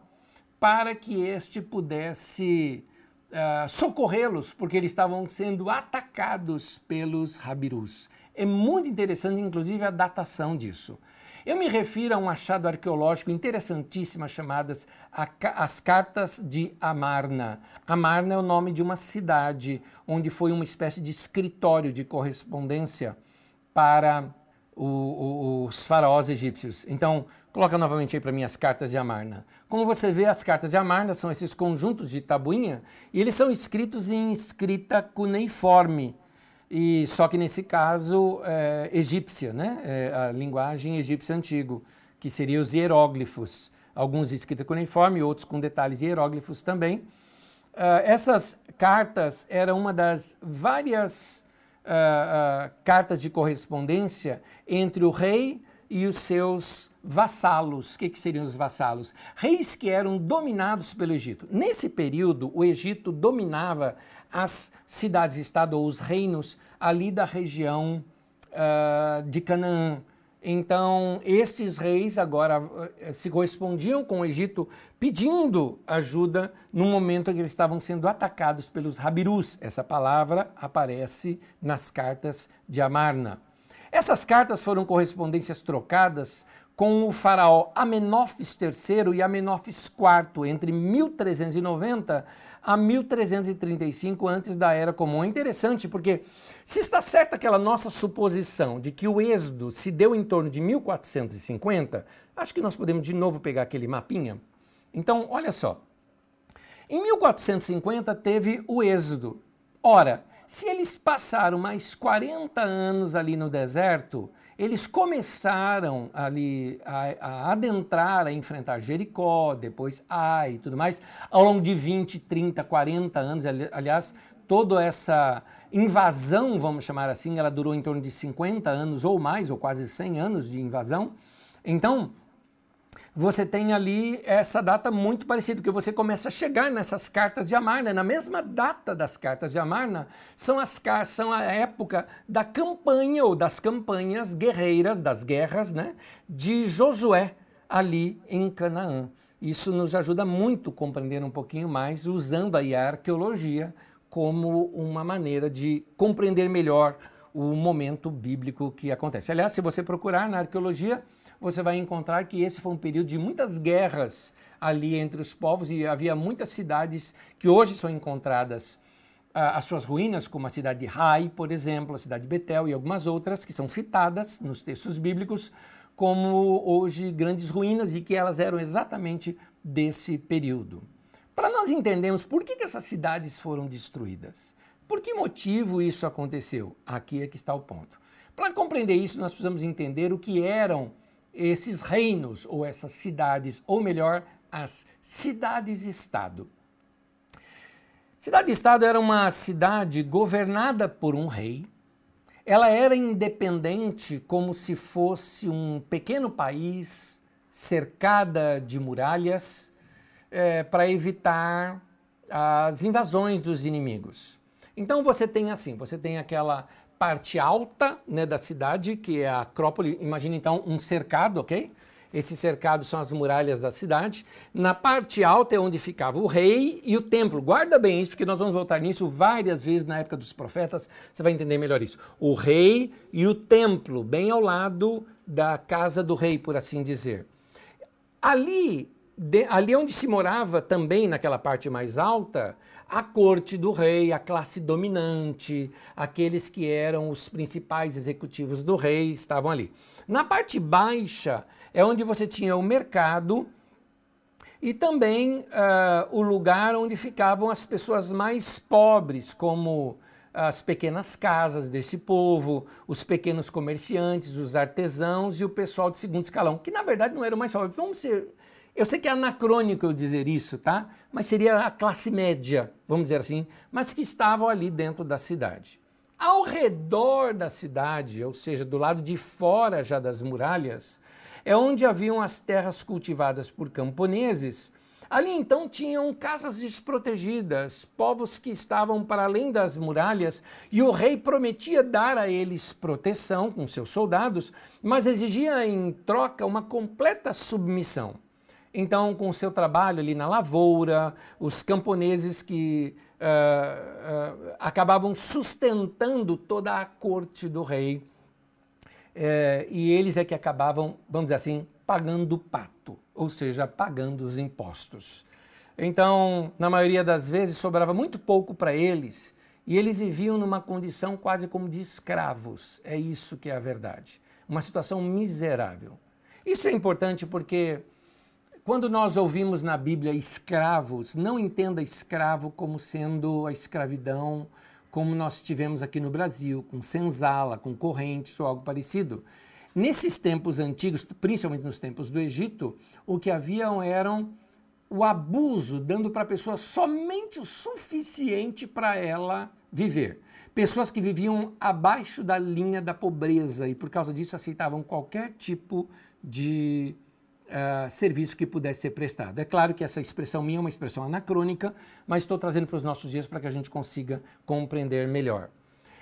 para que este pudesse uh, socorrê-los, porque eles estavam sendo atacados pelos rabirus. É muito interessante, inclusive, a datação disso. Eu me refiro a um achado arqueológico interessantíssimo chamadas as Cartas de Amarna. Amarna é o nome de uma cidade onde foi uma espécie de escritório de correspondência para o, o, os faraós egípcios. Então, coloca novamente aí para mim as cartas de Amarna. Como você vê, as cartas de Amarna são esses conjuntos de tabuinha e eles são escritos em escrita cuneiforme. E só que nesse caso é, egípcia, né? É a linguagem egípcia antigo, que seria os hieróglifos. Alguns escritos cuneiforme, outros com detalhes hieróglifos também. Uh, essas cartas eram uma das várias uh, uh, cartas de correspondência entre o rei e os seus vassalos. O que, que seriam os vassalos? Reis que eram dominados pelo Egito. Nesse período, o Egito dominava as cidades-estado ou os reinos ali da região de Canaã. Então, estes reis agora eh, se correspondiam com o Egito pedindo ajuda no momento em que eles estavam sendo atacados pelos Rabirus. Essa palavra aparece nas cartas de Amarna. Essas cartas foram correspondências trocadas com o faraó Amenófis III e Amenófis IV entre 1390 a 1335 antes da Era Comum. É interessante porque se está certa aquela nossa suposição de que o êxodo se deu em torno de 1450, acho que nós podemos de novo pegar aquele mapinha. Então, olha só. Em 1450 teve o êxodo. Ora, se eles passaram mais 40 anos ali no deserto, eles começaram ali a, a, adentrar, a enfrentar Jericó, depois Ai e tudo mais, ao longo de 20, 30, 40 anos. Aliás, toda essa invasão, vamos chamar assim, ela durou em torno de 50 anos ou mais, ou quase 100 anos de invasão. Então, você tem ali essa data muito parecida, porque você começa a chegar nessas cartas de Amarna. Na mesma data das cartas de Amarna, são, as, são a época da campanha ou das campanhas guerreiras, das guerras, né, de Josué ali em Canaã. Isso nos ajuda muito a compreender um pouquinho mais, usando aí a arqueologia como uma maneira de compreender melhor o momento bíblico que acontece. Aliás, se você procurar na arqueologia, você vai encontrar que esse foi um período de muitas guerras ali entre os povos e havia muitas cidades que hoje são encontradas ah, as suas ruínas, como a cidade de Rai, por exemplo, a cidade de Betel e algumas outras que são citadas nos textos bíblicos como hoje grandes ruínas e que elas eram exatamente desse período. Para nós entendermos por que, que essas cidades foram destruídas, por que motivo isso aconteceu, aqui é que está o ponto. Para compreender isso, nós precisamos entender o que eram esses reinos ou essas cidades, ou melhor, as cidades-estado. Cidade-estado era uma cidade governada por um rei. Ela era independente, como se fosse um pequeno país cercada de muralhas é, para evitar as invasões dos inimigos. Então você tem assim, você tem aquela parte alta né, da cidade, que é a Acrópole. Imagina então um cercado, ok? Esse cercado são as muralhas da cidade. Na parte alta é onde ficava o rei e o templo. Guarda bem isso, porque nós vamos voltar nisso várias vezes na época dos profetas. Você vai entender melhor isso. O rei e o templo, bem ao lado da casa do rei, por assim dizer. Ali, de, ali onde se morava também naquela parte mais alta, a corte do rei, a classe dominante, aqueles que eram os principais executivos do rei estavam ali. Na parte baixa é onde você tinha o mercado e também uh, o lugar onde ficavam as pessoas mais pobres, como as pequenas casas desse povo, os pequenos comerciantes, os artesãos e o pessoal de segundo escalão, que na verdade não eram mais pobres. Vamos ser eu sei que é anacrônico eu dizer isso, tá? Mas seria a classe média, vamos dizer assim, mas que estavam ali dentro da cidade. Ao redor da cidade, ou seja, do lado de fora já das muralhas, é onde haviam as terras cultivadas por camponeses. Ali então tinham casas desprotegidas, povos que estavam para além das muralhas, e o rei prometia dar a eles proteção com seus soldados, mas exigia em troca uma completa submissão. Então, com o seu trabalho ali na lavoura, os camponeses que uh, uh, acabavam sustentando toda a corte do rei, uh, e eles é que acabavam, vamos dizer assim, pagando o pato, ou seja, pagando os impostos. Então, na maioria das vezes, sobrava muito pouco para eles e eles viviam numa condição quase como de escravos. É isso que é a verdade. Uma situação miserável. Isso é importante porque quando nós ouvimos na Bíblia escravos, não entenda escravo como sendo a escravidão como nós tivemos aqui no Brasil, com senzala, com correntes ou algo parecido. Nesses tempos antigos, principalmente nos tempos do Egito, o que haviam eram o abuso, dando para a pessoa somente o suficiente para ela viver. Pessoas que viviam abaixo da linha da pobreza e por causa disso aceitavam qualquer tipo de uh, serviço que pudesse ser prestado. É claro que essa expressão minha é uma expressão anacrônica, mas estou trazendo para os nossos dias para que a gente consiga compreender melhor.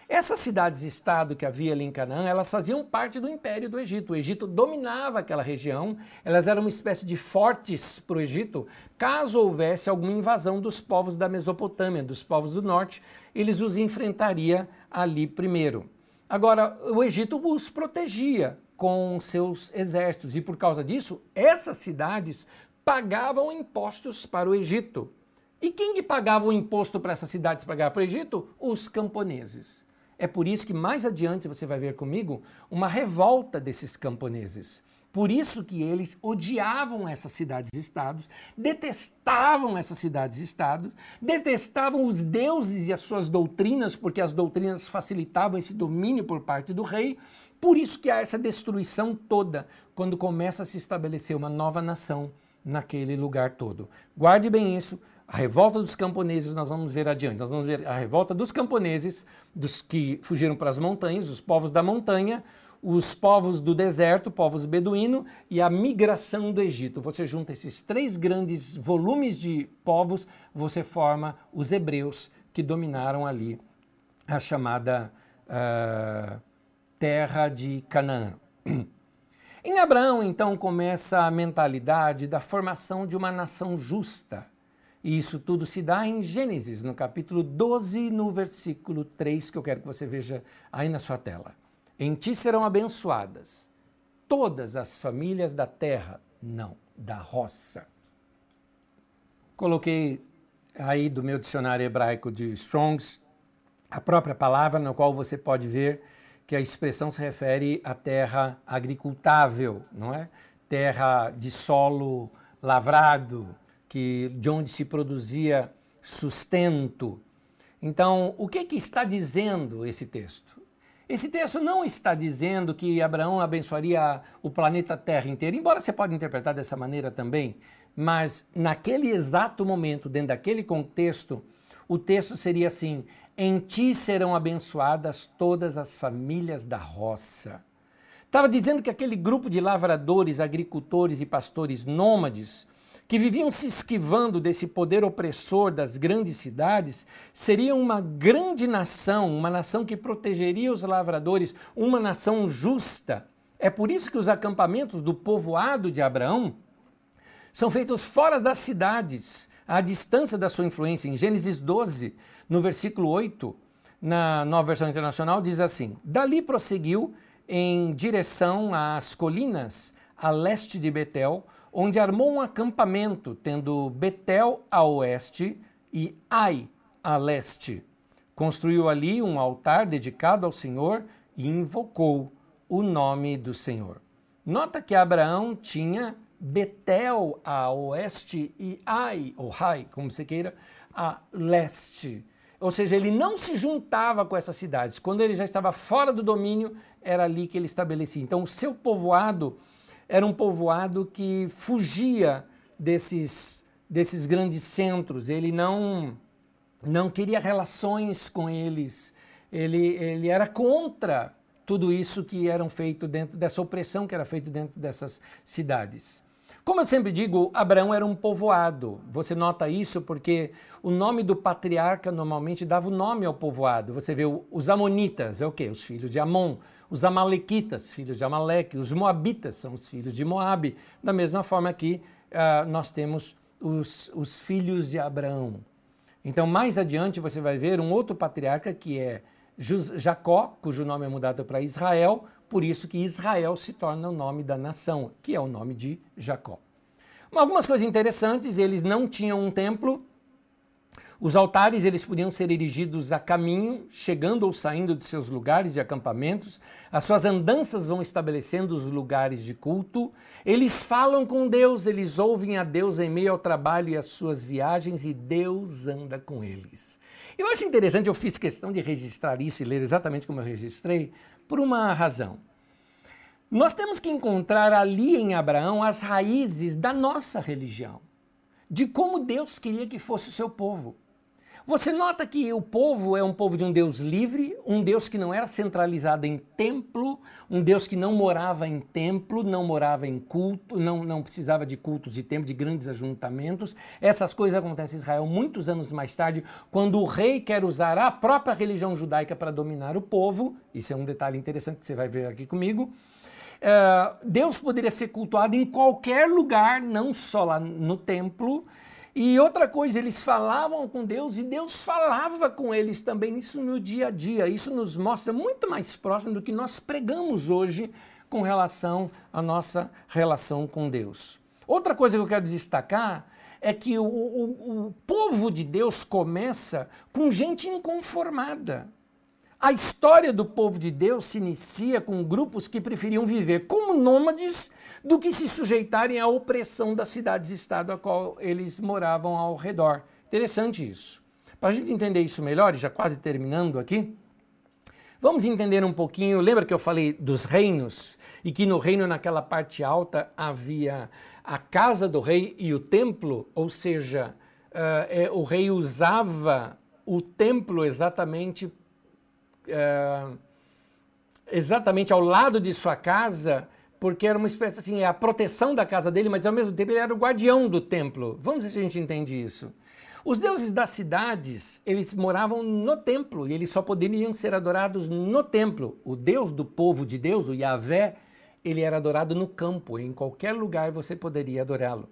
Essas cidades-estado que havia ali em Canaã, elas faziam parte do Império do Egito. O Egito dominava aquela região, elas eram uma espécie de fortes para o Egito. Caso houvesse alguma invasão dos povos da Mesopotâmia, dos povos do norte, eles os enfrentaria ali primeiro. Agora, o Egito os protegia com seus exércitos e por causa disso, essas cidades pagavam impostos para o Egito. E quem que pagava o imposto para essas cidades pagar para o Egito? Os camponeses. É por isso que mais adiante você vai ver comigo uma revolta desses camponeses. Por isso que eles odiavam essas cidades-estados, detestavam essas cidades-estados, detestavam os deuses e as suas doutrinas, porque as doutrinas facilitavam esse domínio por parte do rei. Por isso que há essa destruição toda quando começa a se estabelecer uma nova nação naquele lugar todo. Guarde bem isso, a revolta dos camponeses nós vamos ver adiante. Nós vamos ver a revolta dos camponeses, dos que fugiram para as montanhas, os povos da montanha, os povos do deserto, povos beduíno e a migração do Egito. Você junta esses três grandes volumes de povos, você forma os hebreus que dominaram ali a chamada uh, terra de Canaã. Em Abraão, então, começa a mentalidade da formação de uma nação justa e isso tudo se dá em Gênesis, no capítulo 12, no versículo 3, que eu quero que você veja aí na sua tela. Em ti serão abençoadas todas as famílias da terra, não, da roça. Coloquei aí do meu dicionário hebraico de Strongs a própria palavra, na qual você pode ver que a expressão se refere à terra agricultável, não é? Terra de solo lavrado, que, de onde se produzia sustento. Então, o que, que está dizendo esse texto? Esse texto não está dizendo que Abraão abençoaria o planeta Terra inteiro, embora você pode interpretar dessa maneira também, mas naquele exato momento, dentro daquele contexto, o texto seria assim: Em ti serão abençoadas todas as famílias da roça. Estava dizendo que aquele grupo de lavradores, agricultores e pastores nômades que viviam se esquivando desse poder opressor das grandes cidades, seriam uma grande nação, uma nação que protegeria os lavradores, uma nação justa. É por isso que os acampamentos do povoado de Abraão são feitos fora das cidades, à distância da sua influência. Em Gênesis 12, no versículo 8, na nova versão internacional, diz assim: Dali prosseguiu em direção às colinas a leste de Betel, onde armou um acampamento, tendo Betel a oeste e Ai a leste. Construiu ali um altar dedicado ao Senhor e invocou o nome do Senhor. Nota que Abraão tinha Betel a oeste e Ai, ou Hai, como você queira, a leste. Ou seja, ele não se juntava com essas cidades. Quando ele já estava fora do domínio, era ali que ele estabelecia. Então, o seu povoado era um povoado que fugia desses, desses grandes centros. Ele não, não queria relações com eles. Ele, ele era contra tudo isso que eram feito dentro dessa opressão que era feita dentro dessas cidades. Como eu sempre digo, Abraão era um povoado. Você nota isso porque o nome do patriarca normalmente dava o nome ao povoado. Você vê os amonitas, é o quê? Os filhos de Amon os Amalequitas, filhos de Amaleque, os Moabitas são os filhos de Moabe, da mesma forma que uh, nós temos os, os filhos de Abraão. Então, mais adiante, você vai ver um outro patriarca que é Jacó, cujo nome é mudado para Israel, por isso que Israel se torna o nome da nação, que é o nome de Jacó. Algumas coisas interessantes, eles não tinham um templo, os altares eles podiam ser erigidos a caminho, chegando ou saindo de seus lugares de acampamentos. As suas andanças vão estabelecendo os lugares de culto. Eles falam com Deus, eles ouvem a Deus em meio ao trabalho e às suas viagens e Deus anda com eles. Eu acho interessante, eu fiz questão de registrar isso e ler exatamente como eu registrei, por uma razão. Nós temos que encontrar ali em Abraão as raízes da nossa religião. de como Deus queria que fosse o seu povo. Você nota que o povo é um povo de um Deus livre, um Deus que não era centralizado em templo, um Deus que não morava em templo, não morava em culto, não, não precisava de cultos de templo, de grandes ajuntamentos. Essas coisas acontecem em Israel muitos anos mais tarde, quando o rei quer usar a própria religião judaica para dominar o povo. Isso é um detalhe interessante que você vai ver aqui comigo. Uh, Deus poderia ser cultuado em qualquer lugar, não só lá no templo. E outra coisa, eles falavam com Deus e Deus falava com eles também, isso no dia a dia. Isso nos mostra muito mais próximo do que nós pregamos hoje com relação à nossa relação com Deus. Outra coisa que eu quero destacar é que o, o, o povo de Deus começa com gente inconformada. A história do povo de Deus se inicia com grupos que preferiam viver como nômades do que se sujeitarem à opressão das cidades-estado a qual eles moravam ao redor. Interessante isso. Para a gente entender isso melhor, e já quase terminando aqui, vamos entender um pouquinho. Lembra que eu falei dos reinos? E que no reino, naquela parte alta, havia a casa do rei e o templo, ou seja, uh, é, o rei usava o templo exatamente é, exatamente ao lado de sua casa, porque era uma espécie assim, é a proteção da casa dele, mas ao mesmo tempo ele era o guardião do templo. Vamos ver se a gente entende isso. Os deuses das cidades, eles moravam no templo e eles só poderiam ser adorados no templo. O Deus do povo de Deus, o Yahvé, ele era adorado no campo, em qualquer lugar você poderia adorá-lo.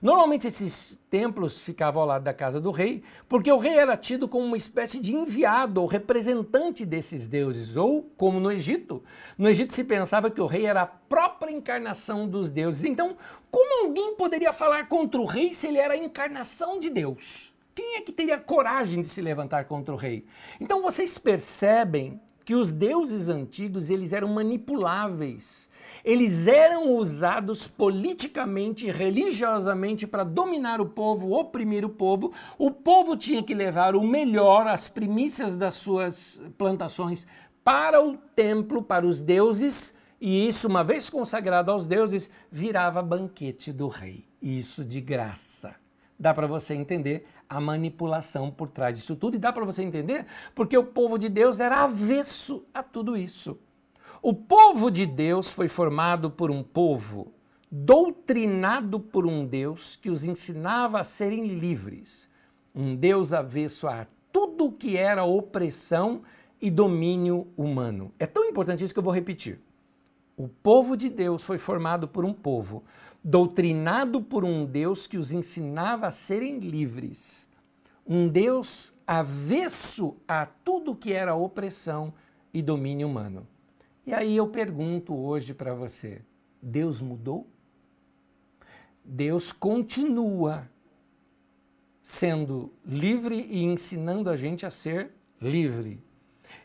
Normalmente esses templos ficavam ao lado da casa do rei, porque o rei era tido como uma espécie de enviado ou representante desses deuses, ou como no Egito. No Egito se pensava que o rei era a própria encarnação dos deuses. Então, como alguém poderia falar contra o rei se ele era a encarnação de Deus? Quem é que teria coragem de se levantar contra o rei? Então vocês percebem que os deuses antigos eles eram manipuláveis eles eram usados politicamente religiosamente para dominar o povo, oprimir o povo. O povo tinha que levar o melhor, as primícias das suas plantações, para o templo, para os deuses, e isso, uma vez consagrado aos deuses, virava banquete do rei. Isso de graça. Dá para você entender a manipulação por trás disso tudo e dá para você entender porque o povo de Deus era avesso a tudo isso. O povo de Deus foi formado por um povo doutrinado por um Deus que os ensinava a serem livres, um Deus avesso a tudo que era opressão e domínio humano. É tão importante isso que eu vou repetir. O povo de Deus foi formado por um povo doutrinado por um Deus que os ensinava a serem livres, um Deus avesso a tudo que era opressão e domínio humano. E aí eu pergunto hoje para você: Deus mudou? Deus continua sendo livre e ensinando a gente a ser livre.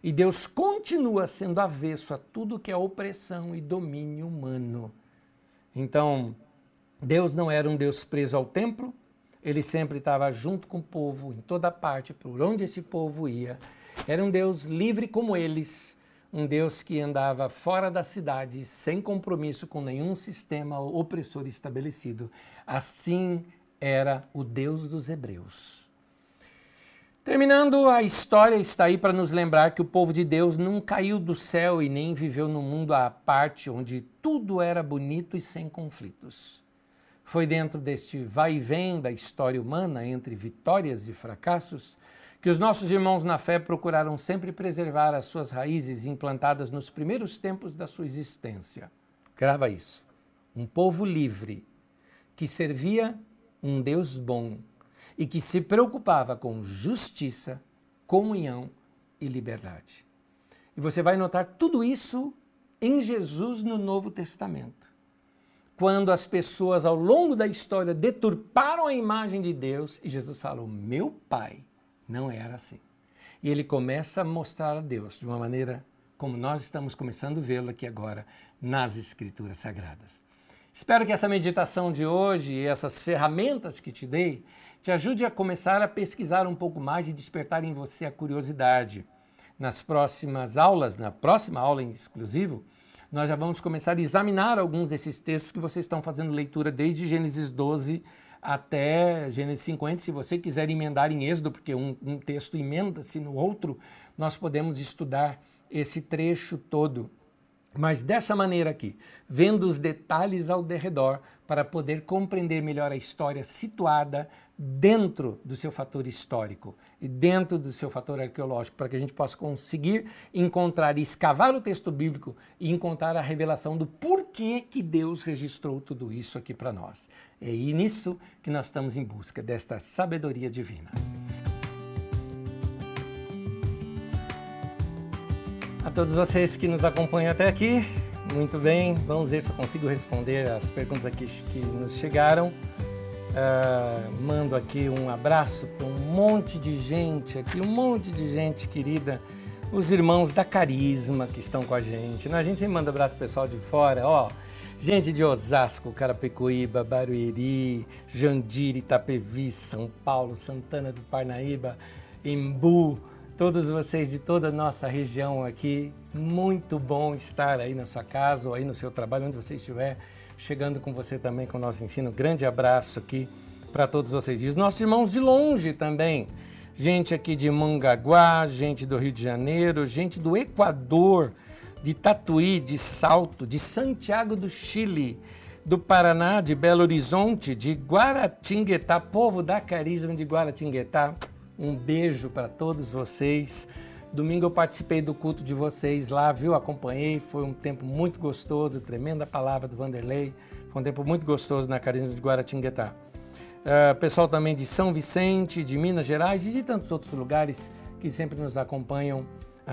E Deus continua sendo avesso a tudo que é opressão e domínio humano. Então, Deus não era um Deus preso ao templo, ele sempre estava junto com o povo, em toda parte, por onde esse povo ia. Era um Deus livre como eles, um Deus que andava fora da cidade, sem compromisso com nenhum sistema opressor estabelecido. Assim era o Deus dos Hebreus. Terminando, a história está aí para nos lembrar que o povo de Deus não caiu do céu e nem viveu num mundo à parte onde tudo era bonito e sem conflitos. Foi dentro deste vai e vem da história humana entre vitórias e fracassos que os nossos irmãos na fé procuraram sempre preservar as suas raízes implantadas nos primeiros tempos da sua existência. Grava isso. Um povo livre que servia um Deus bom e que se preocupava com justiça, comunhão e liberdade. E você vai notar tudo isso em Jesus no Novo Testamento. Quando as pessoas ao longo da história deturparam a imagem de Deus e Jesus falou: Meu Pai não era assim. E ele começa a mostrar a Deus de uma maneira como nós estamos começando a vê-lo aqui agora nas Escrituras Sagradas. Espero que essa meditação de hoje e essas ferramentas que te dei te ajude a começar a pesquisar um pouco mais e despertar em você a curiosidade. Nas próximas aulas, na próxima aula em exclusivo, nós já vamos começar a examinar alguns desses textos que vocês estão fazendo leitura desde Gênesis 12 até Gênesis 50. Se você quiser emendar em Êxodo, porque um, um texto emenda-se no outro, nós podemos estudar esse trecho todo. Mas dessa maneira aqui, vendo os detalhes ao derredor, para poder compreender melhor a história situada dentro do seu fator histórico e dentro do seu fator arqueológico, para que a gente possa conseguir encontrar e escavar o texto bíblico e encontrar a revelação do porquê que Deus registrou tudo isso aqui para nós. É nisso que nós estamos em busca desta sabedoria divina. A todos vocês que nos acompanham até aqui, muito bem, vamos ver se eu consigo responder as perguntas aqui que nos chegaram. Uh, mando aqui um abraço para um monte de gente aqui, um monte de gente querida, os irmãos da Carisma que estão com a gente. Né? A gente sempre manda abraço pro pessoal de fora, ó. Gente de Osasco, Carapicuíba, Barueri, Jandira, Itapevi, São Paulo, Santana do Parnaíba, Embu, todos vocês de toda a nossa região aqui. Muito bom estar aí na sua casa ou aí no seu trabalho, onde você estiver, chegando com você também com o nosso ensino. Grande abraço aqui para todos vocês. E os nossos irmãos de longe também. Gente aqui de Mangaguá, gente do Rio de Janeiro, gente do Equador, de Tatuí, de Salto, de Santiago do Chile, do Paraná, de Belo Horizonte, de Guaratinguetá, povo da Carisma de Guaratinguetá. Um beijo para todos vocês. Domingo eu participei do culto de vocês lá, viu? Acompanhei, foi um tempo muito gostoso, tremenda palavra do Vanderlei. Foi um tempo muito gostoso na Carisma de Guaratinguetá. Uh, pessoal também de São Vicente, de Minas Gerais e de tantos outros lugares que sempre nos acompanham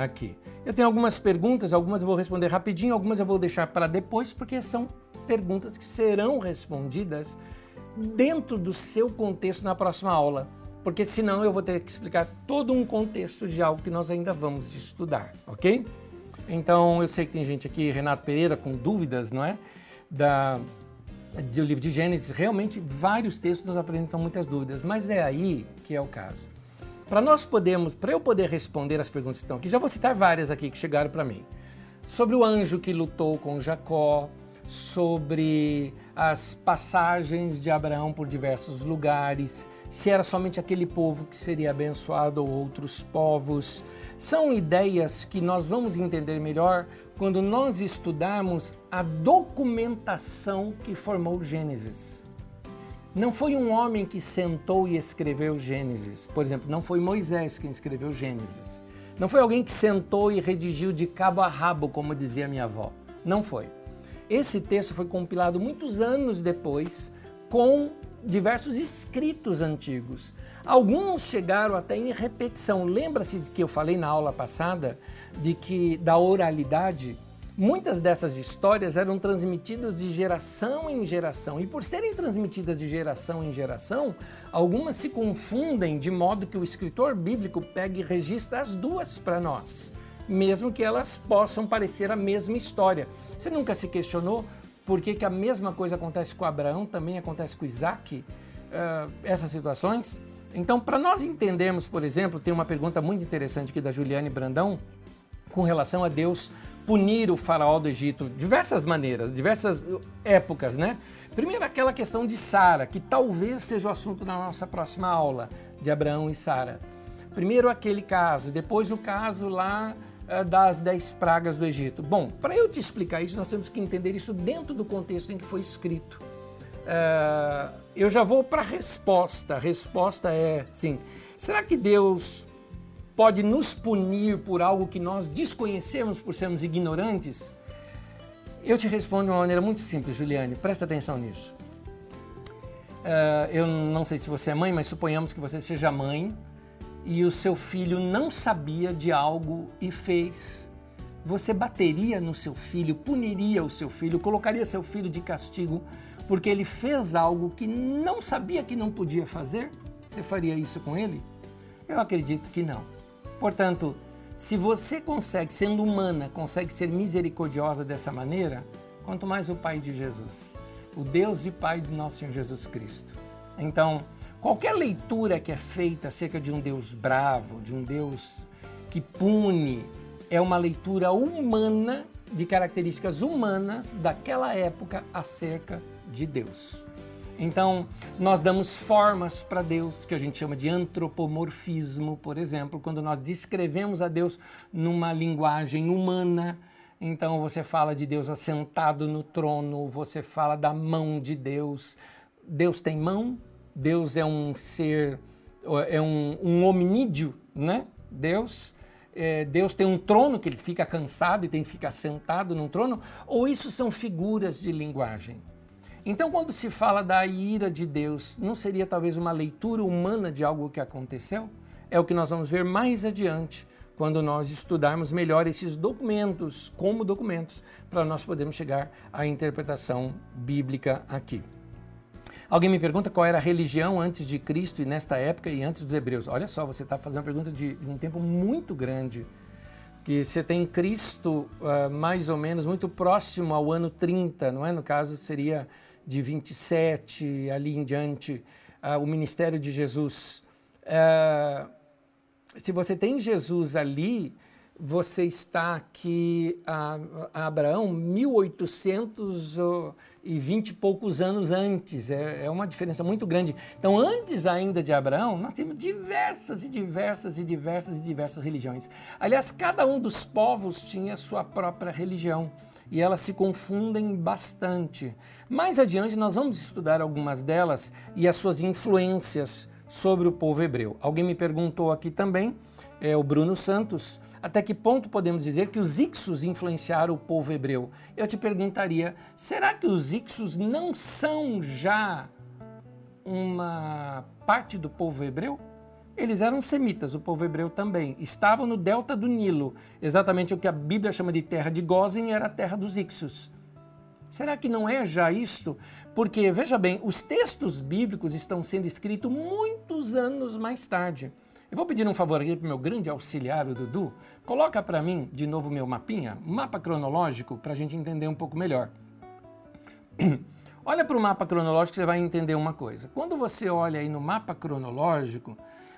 aqui. Eu tenho algumas perguntas, algumas eu vou responder rapidinho, algumas eu vou deixar para depois, porque são perguntas que serão respondidas dentro do seu contexto na próxima aula porque senão eu vou ter que explicar todo um contexto de algo que nós ainda vamos estudar, ok? Então eu sei que tem gente aqui, Renato Pereira, com dúvidas, não é? Da, do livro de Gênesis, realmente vários textos nos apresentam muitas dúvidas, mas é aí que é o caso. Para nós podermos, para eu poder responder as perguntas que estão aqui, já vou citar várias aqui que chegaram para mim. Sobre o anjo que lutou com Jacó, sobre as passagens de Abraão por diversos lugares, se era somente aquele povo que seria abençoado ou outros povos. São ideias que nós vamos entender melhor quando nós estudarmos a documentação que formou Gênesis. Não foi um homem que sentou e escreveu Gênesis. Por exemplo, não foi Moisés quem escreveu Gênesis. Não foi alguém que sentou e redigiu de cabo a rabo, como dizia minha avó. Não foi. Esse texto foi compilado muitos anos depois com diversos escritos antigos. Alguns chegaram até em repetição. Lembra-se que eu falei na aula passada de que da oralidade, muitas dessas histórias eram transmitidas de geração em geração. E por serem transmitidas de geração em geração, algumas se confundem de modo que o escritor bíblico pegue e registra as duas para nós, mesmo que elas possam parecer a mesma história. Você nunca se questionou por que, que a mesma coisa acontece com Abraão, também acontece com Isaac, uh, essas situações. Então, para nós entendermos, por exemplo, tem uma pergunta muito interessante aqui da Juliane Brandão com relação a Deus punir o faraó do Egito, diversas maneiras, diversas épocas, né? Primeiro, aquela questão de Sara, que talvez seja o assunto da nossa próxima aula, de Abraão e Sara. Primeiro, aquele caso, depois, o caso lá eh, das dez pragas do Egito. Bom, para eu te explicar isso, nós temos que entender isso dentro do contexto em que foi escrito. Uh, eu já vou para a resposta. A resposta é, sim, será que Deus pode nos punir por algo que nós desconhecemos por sermos ignorantes? Eu te respondo de uma maneira muito simples, Juliane, presta atenção nisso. Uh, eu não sei se você é mãe, mas suponhamos que você seja mãe e o seu filho não sabia de algo e fez, você bateria no seu filho, puniria o seu filho, colocaria seu filho de castigo porque ele fez algo que não sabia que não podia fazer? Você faria isso com ele? Eu acredito que não. Portanto, se você consegue, sendo humana, consegue ser misericordiosa dessa maneira, quanto mais o Pai de Jesus, o Deus e Pai de nosso Senhor Jesus Cristo. Então, Qualquer leitura que é feita acerca de um Deus bravo, de um Deus que pune, é uma leitura humana, de características humanas daquela época acerca de Deus. Então, nós damos formas para Deus, que a gente chama de antropomorfismo, por exemplo, quando nós descrevemos a Deus numa linguagem humana. Então, você fala de Deus assentado no trono, você fala da mão de Deus. Deus tem mão, Deus é um ser, é um, um hominídeo, né? Deus. É, Deus tem um trono que ele fica cansado e tem que ficar sentado num trono, ou isso são figuras de linguagem? Então, quando se fala da ira de Deus, não seria talvez uma leitura humana de algo que aconteceu? É o que nós vamos ver mais adiante, quando nós estudarmos melhor esses documentos, como documentos, para nós podermos chegar à interpretação bíblica aqui. Alguém me pergunta qual era a religião antes de Cristo e nesta época e antes dos hebreus. Olha só, você está fazendo uma pergunta de, um tempo muito grande que você tem Cristo uh, mais ou menos muito próximo ao ano 30, não é? No caso, seria de 27 ali em diante, uh, o ministério de Jesus. Uh, se você tem Jesus ali, você está aqui a, a Abraão 1820 e poucos anos antes. É, é, uma diferença muito grande. Então, antes ainda de Abraão, nós temos diversas e diversas e diversas e diversas religiões. Aliás, cada um dos povos tinha sua própria religião e elas se confundem bastante. Mais adiante, nós vamos estudar algumas delas e as suas influências sobre o povo hebreu. Alguém me perguntou aqui também, é o Bruno Santos, até que ponto podemos dizer que os Ixos influenciaram o povo hebreu? Eu te perguntaria, será que os Ixos não são já uma parte do povo hebreu? Eles eram semitas, o povo hebreu também. Estavam no delta do Nilo, exatamente o que a Bíblia chama de terra de Gozen era a terra dos Ixos. Será que não é já isto? Porque, veja bem, os textos bíblicos estão sendo escritos muitos anos mais tarde. Eu vou pedir um favor aqui para o meu grande auxiliar, o Dudu. Coloca para mim de novo meu mapinha, mapa cronológico, para a gente entender um pouco melhor. Olha para o mapa cronológico, você vai entender uma coisa. Quando você olha aí no mapa cronológico,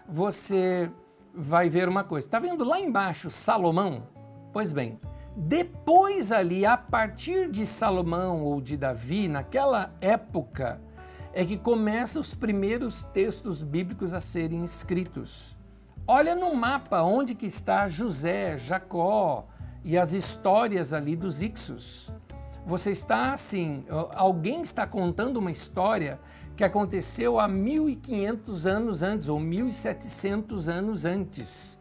você vai ver uma coisa. Está vendo lá embaixo Salomão? Pois bem, depois ali, a partir de Salomão ou de Davi, naquela época, é que começam os primeiros textos bíblicos a serem escritos. Olha no mapa onde que está José, Jacó e as histórias ali dos Ixos. Você está assim, alguém está contando uma história que aconteceu há 1500 anos antes, ou 1700 anos antes.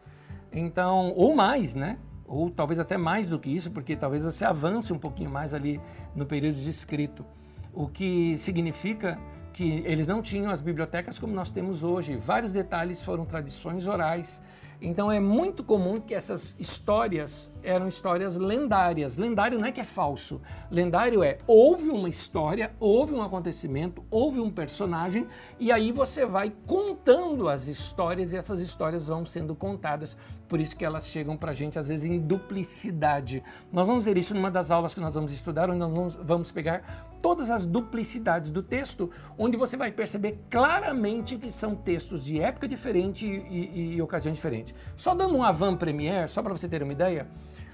Então, ou mais, né? Ou talvez até mais do que isso, porque talvez você avance um pouquinho mais ali no período de escrito. O que significa que eles não tinham as bibliotecas como nós temos hoje. Vários detalhes foram tradições orais então é muito comum que essas histórias eram histórias lendárias. Lendário não é que é falso. Lendário é houve uma história, houve um acontecimento, houve um personagem e aí você vai contando as histórias e essas histórias vão sendo contadas. Por isso que elas chegam para a gente às vezes em duplicidade. Nós vamos ver isso numa das aulas que nós vamos estudar, onde nós vamos, vamos pegar todas as duplicidades do texto, onde você vai perceber claramente que são textos de época diferente e, e, e ocasião diferente. Só dando um avant-première, só para você ter uma ideia,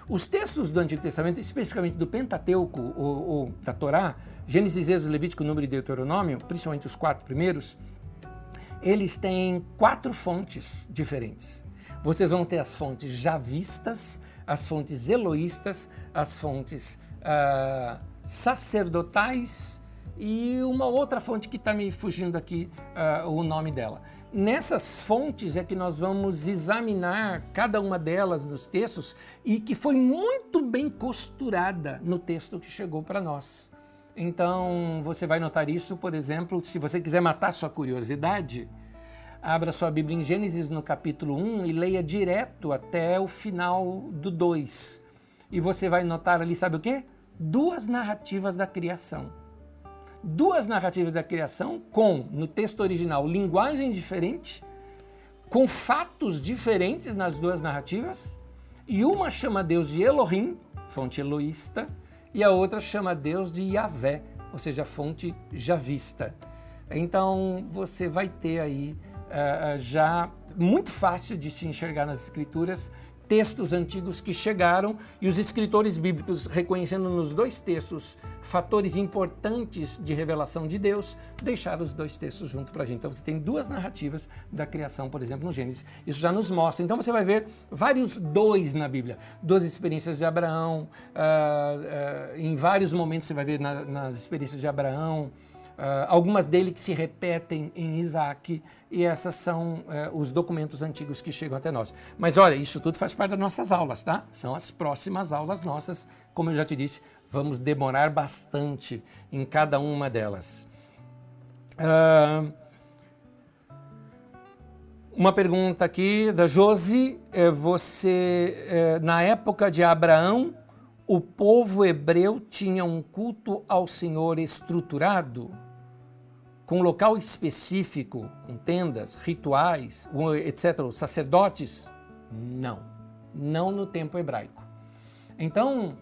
os textos do Antigo Testamento, especificamente do Pentateuco ou, ou da Torá, Gênesis, Êxodo, Levítico, Número e Deuteronômio, principalmente os quatro primeiros, eles têm quatro fontes diferentes. Vocês vão ter as fontes javistas, as fontes eloístas, as fontes uh, sacerdotais e uma outra fonte que está me fugindo aqui uh, o nome dela. Nessas fontes é que nós vamos examinar cada uma delas nos textos e que foi muito bem costurada no texto que chegou para nós. Então você vai notar isso, por exemplo, se você quiser matar sua curiosidade, abra sua Bíblia em Gênesis no capítulo 1 e leia direto até o final do 2. E você vai notar ali, sabe o que? duas narrativas da criação. Duas narrativas da criação com, no texto original, linguagem diferente, com fatos diferentes nas duas narrativas, e uma chama Deus de Elohim, fonte eloísta, e a outra chama Deus de Yahvé, ou seja, fonte javista. Então você vai ter aí uh, já muito fácil de se enxergar nas escrituras textos antigos que chegaram e os escritores bíblicos, reconhecendo nos dois textos fatores importantes de revelação de Deus, deixaram os dois textos junto para a gente. Então você tem duas narrativas da criação, por exemplo, no Gênesis. Isso já nos mostra. Então você vai ver vários dois na Bíblia. Duas experiências de Abraão, uh, uh, em vários momentos você vai ver na, nas experiências de Abraão. Uh, algumas dele que se repetem em Isaac, e essas são uh, os documentos antigos que chegam até nós. Mas olha, isso tudo faz parte das nossas aulas, tá? São as próximas aulas nossas. Como eu já te disse, vamos demorar bastante em cada uma delas. Uh, uma pergunta aqui da Josi. É, você, é, na época de Abraão, o povo hebreu tinha um culto ao Senhor estruturado? Com local específico, com tendas, rituais, etc., sacerdotes? Não, não no tempo hebraico. Então,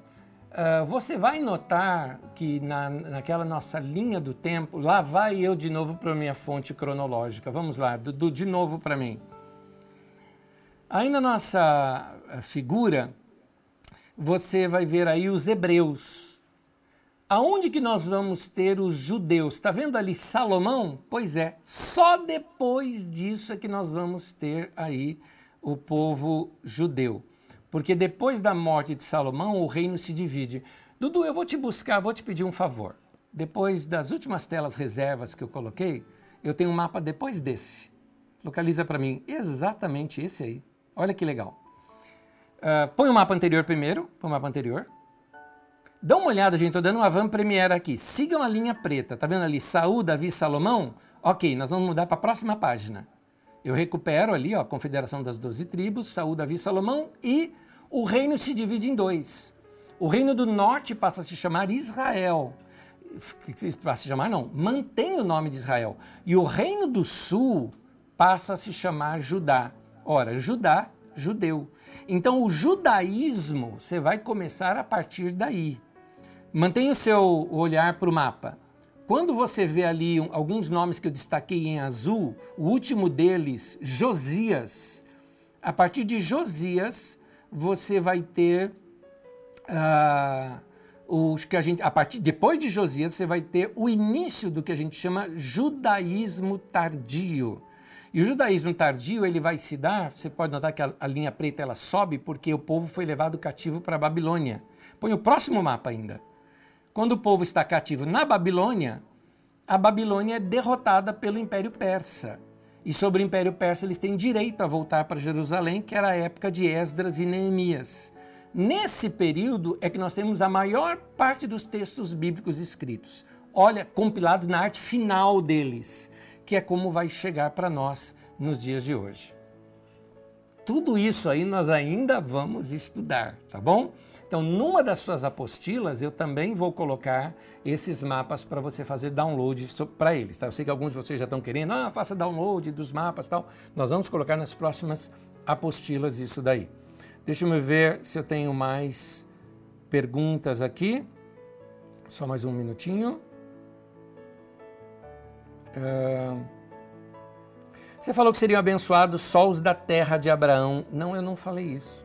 uh, você vai notar que na, naquela nossa linha do tempo, lá vai eu de novo para a minha fonte cronológica. Vamos lá, do, do de novo para mim. Aí na nossa eh, figura, você vai ver aí os hebreus Aonde que nós vamos ter os judeus? Está vendo ali Salomão? Pois é, só depois disso é que nós vamos ter aí o povo judeu. Porque depois da morte de Salomão, o reino se divide. Dudu, eu vou te buscar, vou te pedir um favor. Depois das últimas telas reservas que eu coloquei, eu tenho um mapa depois desse. Localiza para mim exatamente esse aí. Olha que legal. Uh, põe o mapa anterior primeiro, põe o mapa anterior. Dá uma olhada, gente, estou dando uma van premiere aqui. Sigam a linha preta, tá vendo ali? Saúl, Davi, Salomão? Ok, nós vamos mudar para a próxima página. Eu recupero ali, ó, a Confederação das Doze Tribos, Saúl, Davi, Salomão e o reino se divide em dois. O reino do norte passa a se chamar Israel. Passa a se chamar, não, mantém o nome de Israel. E o reino do sul passa a se chamar Judá. Ora, Judá, judeu. Então o judaísmo, você vai começar a partir daí. Mantenha o seu olhar para o mapa. Quando você vê ali um, alguns nomes que eu destaquei em azul, o último deles, Josias, a partir de Josias, você vai ter uh, o que a gente, a partir depois de Josias, você vai ter o início do que a gente chama judaísmo tardio. E o judaísmo tardio ele vai se dar. Você pode notar que a, a linha preta ela sobe porque o povo foi levado cativo para a Babilônia. Põe o próximo mapa ainda. Quando o povo está cativo na Babilônia, a Babilônia é derrotada pelo Império Persa. E sobre o Império Persa eles têm direito a voltar para Jerusalém, que era a época de Esdras e Neemias. Nesse período é que nós temos a maior parte dos textos bíblicos escritos. Olha, compilados na arte final deles, que é como vai chegar para nós nos dias de hoje. Tudo isso aí nós ainda vamos estudar, tá bom? Então, numa das suas apostilas, eu também vou colocar esses mapas para você fazer download para eles. Tá? Eu sei que alguns de vocês já estão querendo, ah, faça download dos mapas tal. Nós vamos colocar nas próximas apostilas isso daí. Deixa eu ver se eu tenho mais perguntas aqui. Só mais um minutinho. Uh... Você falou que seriam abençoados só os da terra de Abraão. Não, eu não falei isso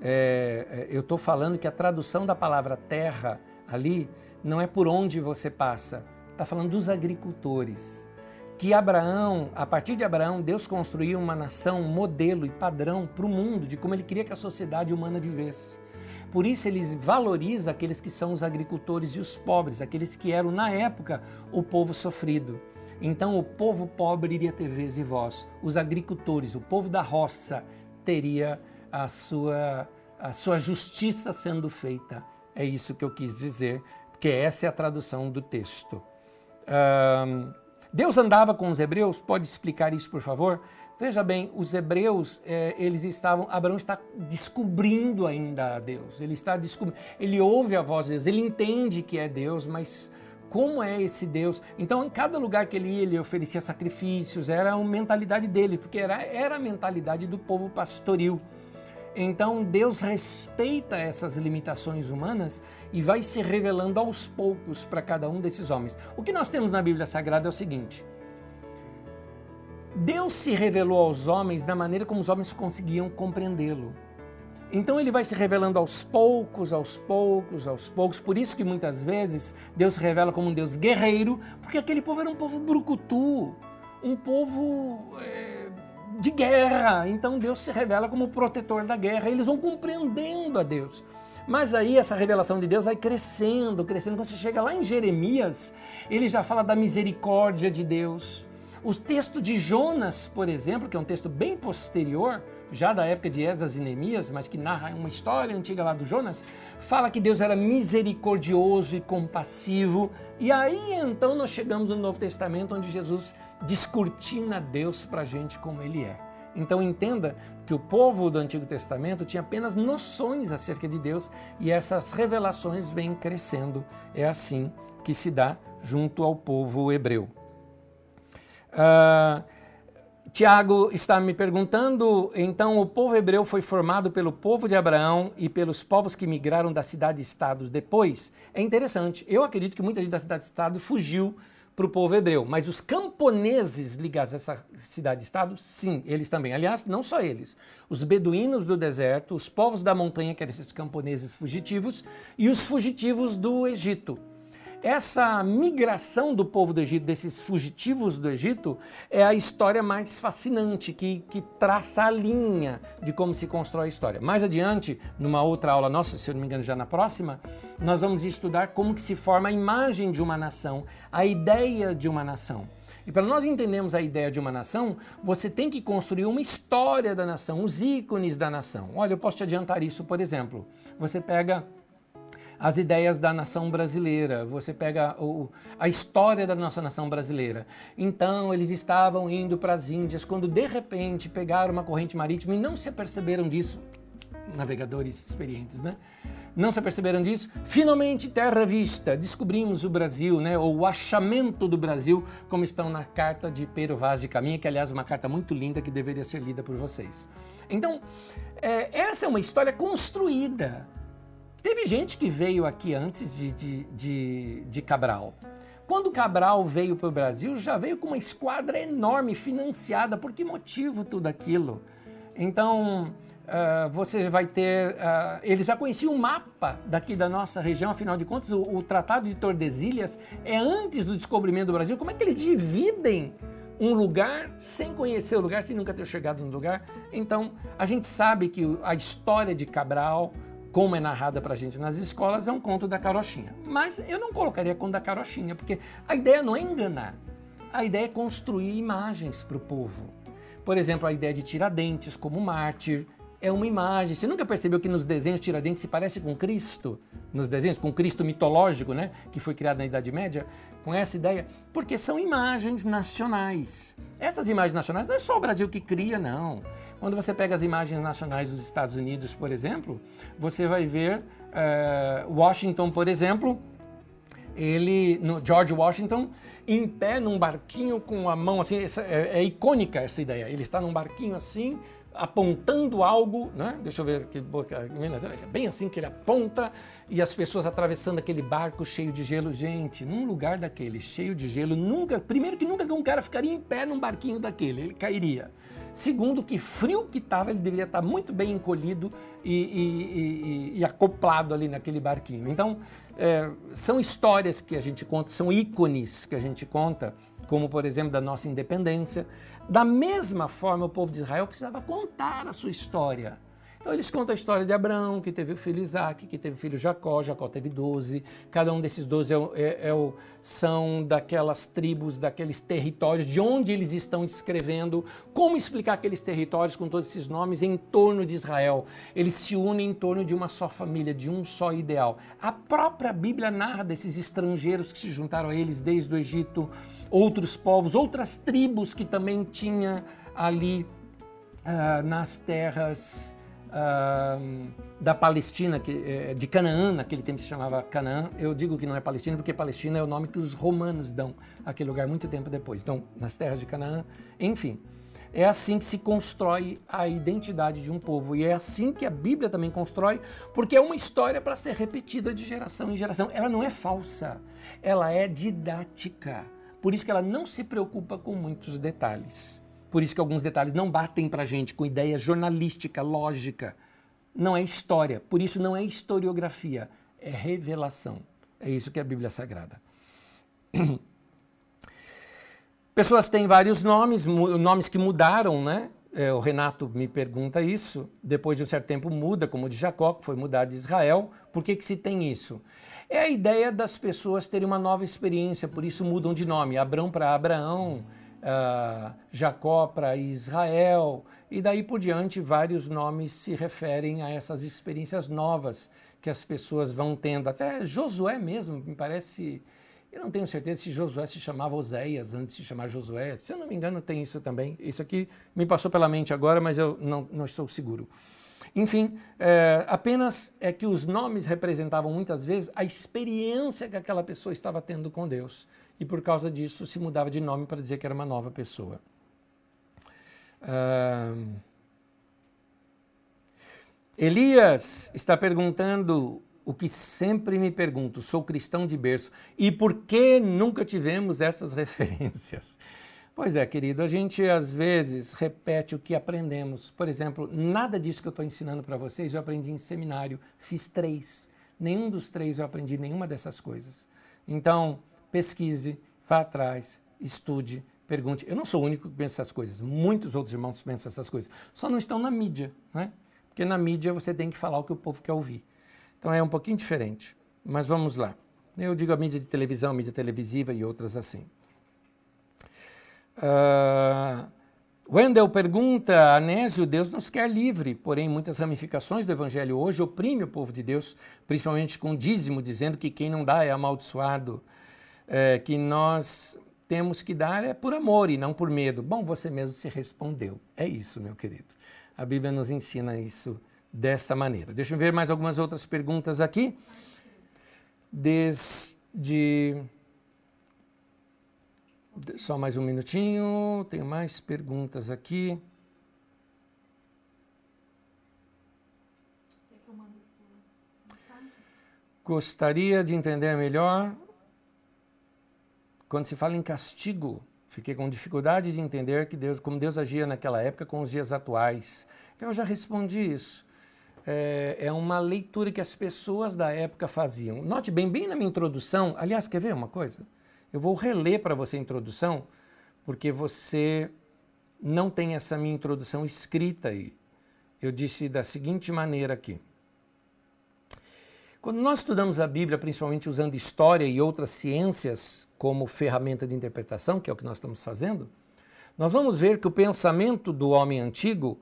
é, é eu estou falando que a tradução da palavra terra ali não é por onde você passa, está falando dos agricultores. Que Abraão, a partir de Abraão, Deus construiu uma nação modelo e padrão para o mundo de como ele queria que a sociedade humana vivesse. Por isso ele valoriza aqueles que são os agricultores e os pobres, aqueles que eram na época o povo sofrido. Então o povo pobre iria ter vez e voz, os agricultores, o povo da roça teria a sua, a sua justiça sendo feita. É isso que eu quis dizer, porque essa é a tradução do texto. Um, Deus andava com os hebreus? Pode explicar isso, por favor? Veja bem, os hebreus, é, eles estavam, Abraão está descobrindo ainda a Deus. Ele está descobrindo, ele ouve a voz de Deus, ele entende que é Deus, mas como é esse Deus? Então, em cada lugar que ele ia, ele oferecia sacrifícios, era a mentalidade dele, porque era, era a mentalidade do povo pastoril. Então Deus respeita essas limitações humanas e vai se revelando aos poucos para cada um desses homens. O que nós temos na Bíblia Sagrada é o seguinte: Deus se revelou aos homens da maneira como os homens conseguiam compreendê-lo. Então ele vai se revelando aos poucos, aos poucos, aos poucos. Por isso que muitas vezes Deus se revela como um Deus guerreiro, porque aquele povo era um povo brucutu, um povo é, de guerra. Então Deus se revela como o protetor da guerra. Eles vão compreendendo a Deus. Mas aí essa revelação de Deus vai crescendo, crescendo. Quando você chega lá em Jeremias, ele já fala da misericórdia de Deus. O texto de Jonas, por exemplo, que é um texto bem posterior, já da época de Esdras e Neemias, mas que narra uma história antiga lá do Jonas, fala que Deus era misericordioso e compassivo. E aí então nós chegamos no Novo Testamento, onde Jesus descortina Deus para a gente como ele é. Então entenda que o povo do Antigo Testamento tinha apenas noções acerca de Deus e essas revelações vêm crescendo. É assim que se dá junto ao povo hebreu. Uh, Tiago está me perguntando, então o povo hebreu foi formado pelo povo de Abraão e pelos povos que migraram das cidades-estados depois? É interessante. Eu acredito que muita gente da cidade-estado fugiu para o povo hebreu, mas os camponeses ligados a essa cidade-estado, sim, eles também. Aliás, não só eles. Os beduínos do deserto, os povos da montanha, que eram esses camponeses fugitivos, e os fugitivos do Egito. Essa migração do povo do Egito, desses fugitivos do Egito, é a história mais fascinante, que, que traça a linha de como se constrói a história. Mais adiante, numa outra aula nossa, se eu não me engano já na próxima, nós vamos estudar como que se forma a imagem de uma nação, a ideia de uma nação. E para nós entendermos a ideia de uma nação, você tem que construir uma história da nação, os ícones da nação. Olha, eu posso te adiantar isso, por exemplo. Você pega as ideias da nação brasileira, você pega o, a história da nossa nação brasileira. Então, eles estavam indo para as Índias, quando de repente pegaram uma corrente marítima e não se aperceberam disso, navegadores experientes, né? Não se aperceberam disso? Finalmente, terra vista, descobrimos o Brasil, né? ou o achamento do Brasil, como estão na carta de Pero Vaz de Caminha, que aliás é uma carta muito linda que deveria ser lida por vocês. Então, é, essa é uma história construída. Teve gente que veio aqui antes de, de, de, de Cabral. Quando Cabral veio para o Brasil, já veio com uma esquadra enorme, financiada. Por que motivo tudo aquilo? Então, uh, você vai ter. Uh, ele já conhecia o mapa daqui da nossa região, afinal de contas, o, o, Tratado de Tordesilhas é antes do descobrimento do Brasil. Como é que eles dividem um lugar sem conhecer o lugar, sem nunca ter chegado no lugar? Então, a gente sabe que a história de Cabral como é narrada para a gente nas escolas, é um conto da carochinha. Mas eu não colocaria conto da carochinha, porque a ideia não é enganar. A ideia é construir imagens para o povo. Por exemplo, a ideia de Tiradentes como mártir, é uma imagem. Você nunca percebeu que nos desenhos Tiradentes se parece com Cristo? Nos desenhos, com Cristo mitológico, né? Que foi criado na Idade Média, com essa ideia? Porque são imagens nacionais. Essas imagens nacionais não é só o Brasil que cria, não. Quando você pega as imagens nacionais dos Estados Unidos, por exemplo, você vai ver uh, Washington, por exemplo, ele, no George Washington, em pé num barquinho com a mão assim, essa, é, é, icônica essa ideia. Ele está num barquinho assim, apontando algo, né? Deixa eu ver aqui, é bem assim que ele aponta e as pessoas atravessando aquele barco cheio de gelo. Gente, num lugar daquele cheio de gelo, nunca, primeiro que nunca um cara ficaria em pé num barquinho daquele, ele cairia. Segundo, que frio que estava, ele deveria estar muito bem encolhido e, e, e, e acoplado ali naquele barquinho. Então, é, são histórias que a gente conta, são ícones que a gente conta, como por exemplo da nossa independência. Da mesma forma, o povo de Israel precisava contar a sua história. Então eles contam a história de Abraão, que teve o filho Isaac, que teve o filho Jacó, Jacó teve 12. Cada um desses 12 é, é, é o, são daquelas tribos, daqueles territórios, de onde eles estão descrevendo, como explicar aqueles territórios com todos esses nomes em torno de Israel. Eles se unem em torno de uma só família, de um só ideal. A própria Bíblia narra desses estrangeiros que se juntaram a eles desde o Egito, outros povos, outras tribos que também tinha ali uh, nas terras da Palestina, que, é, de Canaã, naquele tempo se chamava Canaã. Eu digo que não é Palestina porque Palestina é o nome que os romanos dão àquele lugar muito tempo depois. Então, nas terras de Canaã, enfim. É assim que se constrói a identidade de um povo. E é assim que a Bíblia também constrói, porque é uma história para ser repetida de geração em geração. Ela não é falsa, ela é didática. Por isso que ela não se preocupa com muitos detalhes. Por isso que alguns detalhes não batem para a gente com ideia jornalística, lógica. não é história, por isso não é historiografia, é revelação. É isso que é a Bíblia Sagrada. Pessoas têm vários nomes, nomes que mudaram, né? É, o Renato me pergunta isso. Depois de um certo tempo muda, como o de Jacó, que foi mudar de Israel. Por que, que se tem isso? É a ideia das pessoas terem uma nova experiência, por isso mudam de nome. Abrão para Abraão, uh, Jacó para Israel, e daí por diante vários nomes se referem a essas experiências novas que as pessoas vão tendo. Até Josué mesmo, me parece eu não tenho certeza se Josué se chamava Oséias antes de se chamar Josué. Se eu não me engano, tem isso também. Isso aqui me passou pela mente agora, mas eu não, não estou seguro. Enfim, é, apenas é que os nomes representavam muitas vezes a experiência que aquela pessoa estava tendo com Deus. E por causa disso se mudava de nome para dizer que era uma nova pessoa. Uh... Elias está perguntando o que sempre me pergunto, sou cristão de berço, e por que nunca tivemos essas referências? Pois é, querido, a gente às vezes repete o que aprendemos. Por exemplo, nada disso que eu estou ensinando para vocês eu aprendi em seminário, fiz três. Nenhum dos três eu aprendi nenhuma dessas coisas. Então, pesquise, vá atrás, estude, pergunte. Eu não sou o único que pensa essas coisas, muitos outros irmãos pensam essas coisas, só não estão na mídia, né? Porque na mídia você tem que falar o que o povo quer ouvir. Então é um pouquinho diferente. Mas vamos lá. Eu digo a mídia de televisão, mídia televisiva e outras assim. Uh, Wendell pergunta, Anésio, Deus nos quer livre, porém muitas ramificações do Evangelho hoje oprime o povo de Deus, principalmente com dízimo, dizendo que quem não dá é amaldiçoado, é, que nós temos que dar é por amor e não por medo. Bom, você mesmo se respondeu. É isso, meu querido. A Bíblia nos ensina isso desta maneira. Deixa eu ver mais algumas outras perguntas aqui. Desde. Só mais um minutinho, tenho mais perguntas aqui. Gostaria de entender melhor quando se fala em castigo. Fiquei com dificuldade de entender que Deus, como Deus agia naquela época com os dias atuais. Eu já respondi isso é, é, uma leitura que as pessoas da época faziam. Note bem, bem na minha introdução, aliás, quer ver uma coisa? Eu vou reler para você a introdução, porque você não tem essa minha introdução escrita aí. Eu disse da seguinte maneira aqui. Quando nós estudamos a Bíblia, principalmente usando história e outras ciências como ferramenta de interpretação, que é o que nós estamos fazendo, nós vamos ver que o pensamento do homem antigo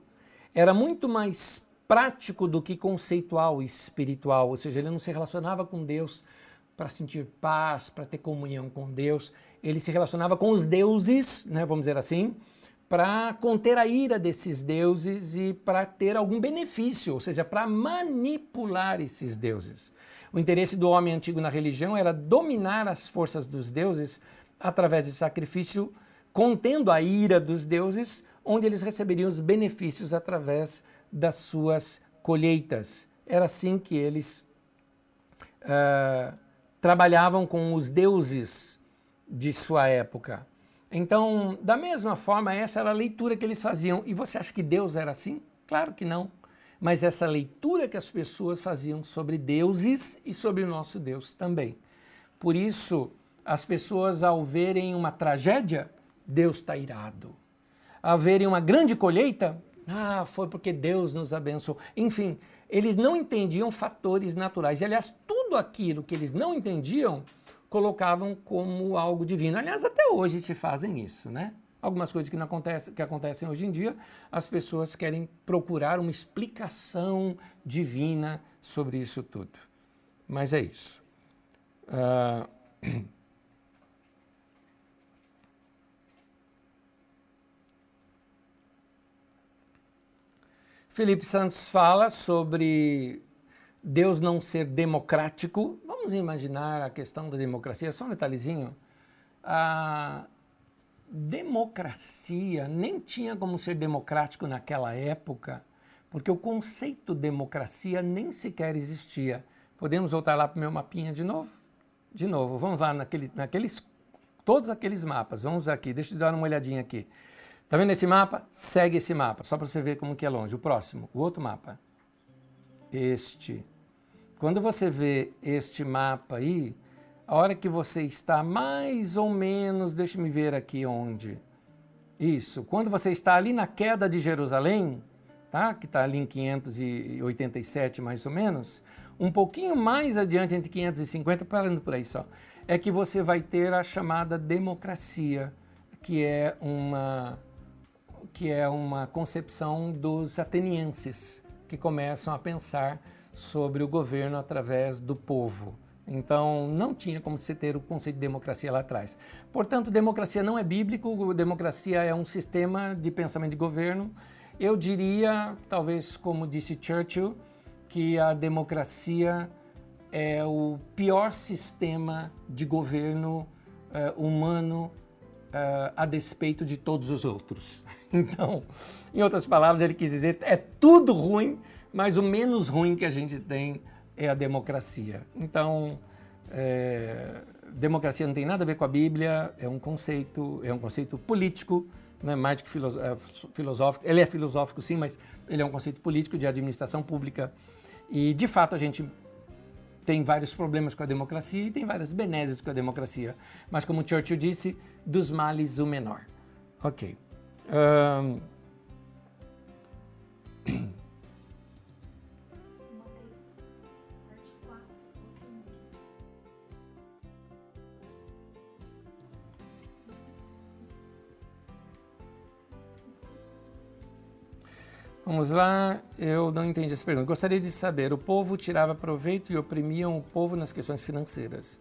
era muito mais prático do que conceitual e espiritual, ou seja, ele não se relacionava com Deus para sentir paz, para ter comunhão com Deus, ele se relacionava com os deuses, né, vamos dizer assim, para conter a ira desses deuses e para ter algum benefício, ou seja, para manipular esses deuses. O interesse do homem antigo na religião era dominar as forças dos deuses através de sacrifício, contendo a ira dos deuses, onde eles receberiam os benefícios através das suas colheitas. Era assim que eles uh, trabalhavam com os deuses de sua época. Então, da mesma forma, essa era a leitura que eles faziam. E você acha que Deus era assim? Claro que não. Mas essa leitura que as pessoas faziam sobre deuses e sobre o nosso Deus também. Por isso, as pessoas, ao verem uma tragédia, Deus está irado. Ao verem uma grande colheita, ah, foi porque Deus nos abençoou. Enfim, eles não entendiam fatores naturais. E, aliás, tudo aquilo que eles não entendiam colocavam como algo divino. Aliás, até hoje se fazem isso, né? Algumas coisas que, não acontecem, que acontecem hoje em dia, as pessoas querem procurar uma explicação divina sobre isso tudo. Mas é isso. Uh... Felipe Santos fala sobre Deus não ser democrático. Vamos imaginar a questão da democracia, só um detalhezinho. A democracia nem tinha como ser democrático naquela época, porque o conceito democracia nem sequer existia. Podemos voltar lá para o meu mapinha de novo? De novo, vamos lá naquele, naqueles, todos aqueles mapas. Vamos aqui, deixa eu dar uma olhadinha aqui. Tá vendo esse mapa? Segue esse mapa, só para você ver como que é longe. O próximo, o outro mapa. este. Quando você vê este mapa aí, a hora que você está mais ou menos, deixa me ver aqui onde. Isso, quando você está ali na queda de Jerusalém, tá? que está ali em 587 mais ou menos, um pouquinho mais adiante, entre 550, parando por aí só, é que você vai ter a chamada democracia, que é uma, que é uma concepção dos atenienses, que começam a pensar sobre o governo através do povo. Então, não tinha como você ter o conceito de democracia lá atrás. Portanto, democracia não é bíblico, democracia é um sistema de pensamento de governo. Eu diria, talvez como disse Churchill, que a democracia é o pior sistema de governo uh, humano uh, a despeito de todos os outros. Então, em outras palavras, ele quis dizer é tudo ruim, mas o menos ruim que a gente tem é a democracia. Então, é, democracia não tem nada a ver com a Bíblia, é um conceito, é um conceito político, não é mais do que é, filosófico. Ele é filosófico, sim, mas ele é um conceito político de administração pública. E, de fato, a gente tem vários problemas com a democracia e tem várias benesses com a democracia. Mas, como Churchill disse, dos males o menor. Ok. Um... Vamos lá, eu não entendi essa pergunta. Gostaria de saber: o povo tirava proveito e oprimiam o povo nas questões financeiras.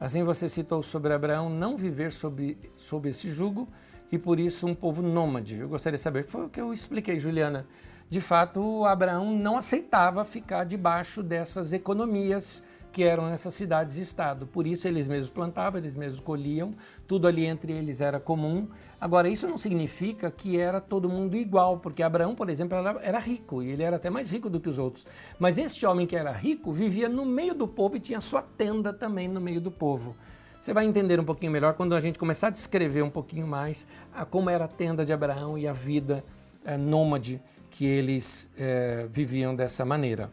Assim você citou sobre Abraão não viver sob, sob esse jugo e por isso um povo nômade. Eu gostaria de saber, foi o que eu expliquei, Juliana. De fato, Abraão não aceitava ficar debaixo dessas economias que eram essas cidades-estado. Por isso eles mesmos plantavam, eles mesmos colhiam, tudo ali entre eles era comum. Agora, isso não significa que era todo mundo igual, porque Abraão, por exemplo, era, era rico e ele era até mais rico do que os outros. Mas este homem que era rico vivia no meio do povo e tinha sua tenda também no meio do povo. Você vai entender um pouquinho melhor quando a gente começar a descrever um pouquinho mais a como era a tenda de Abraão e a vida é, nômade que eles é, viviam dessa maneira.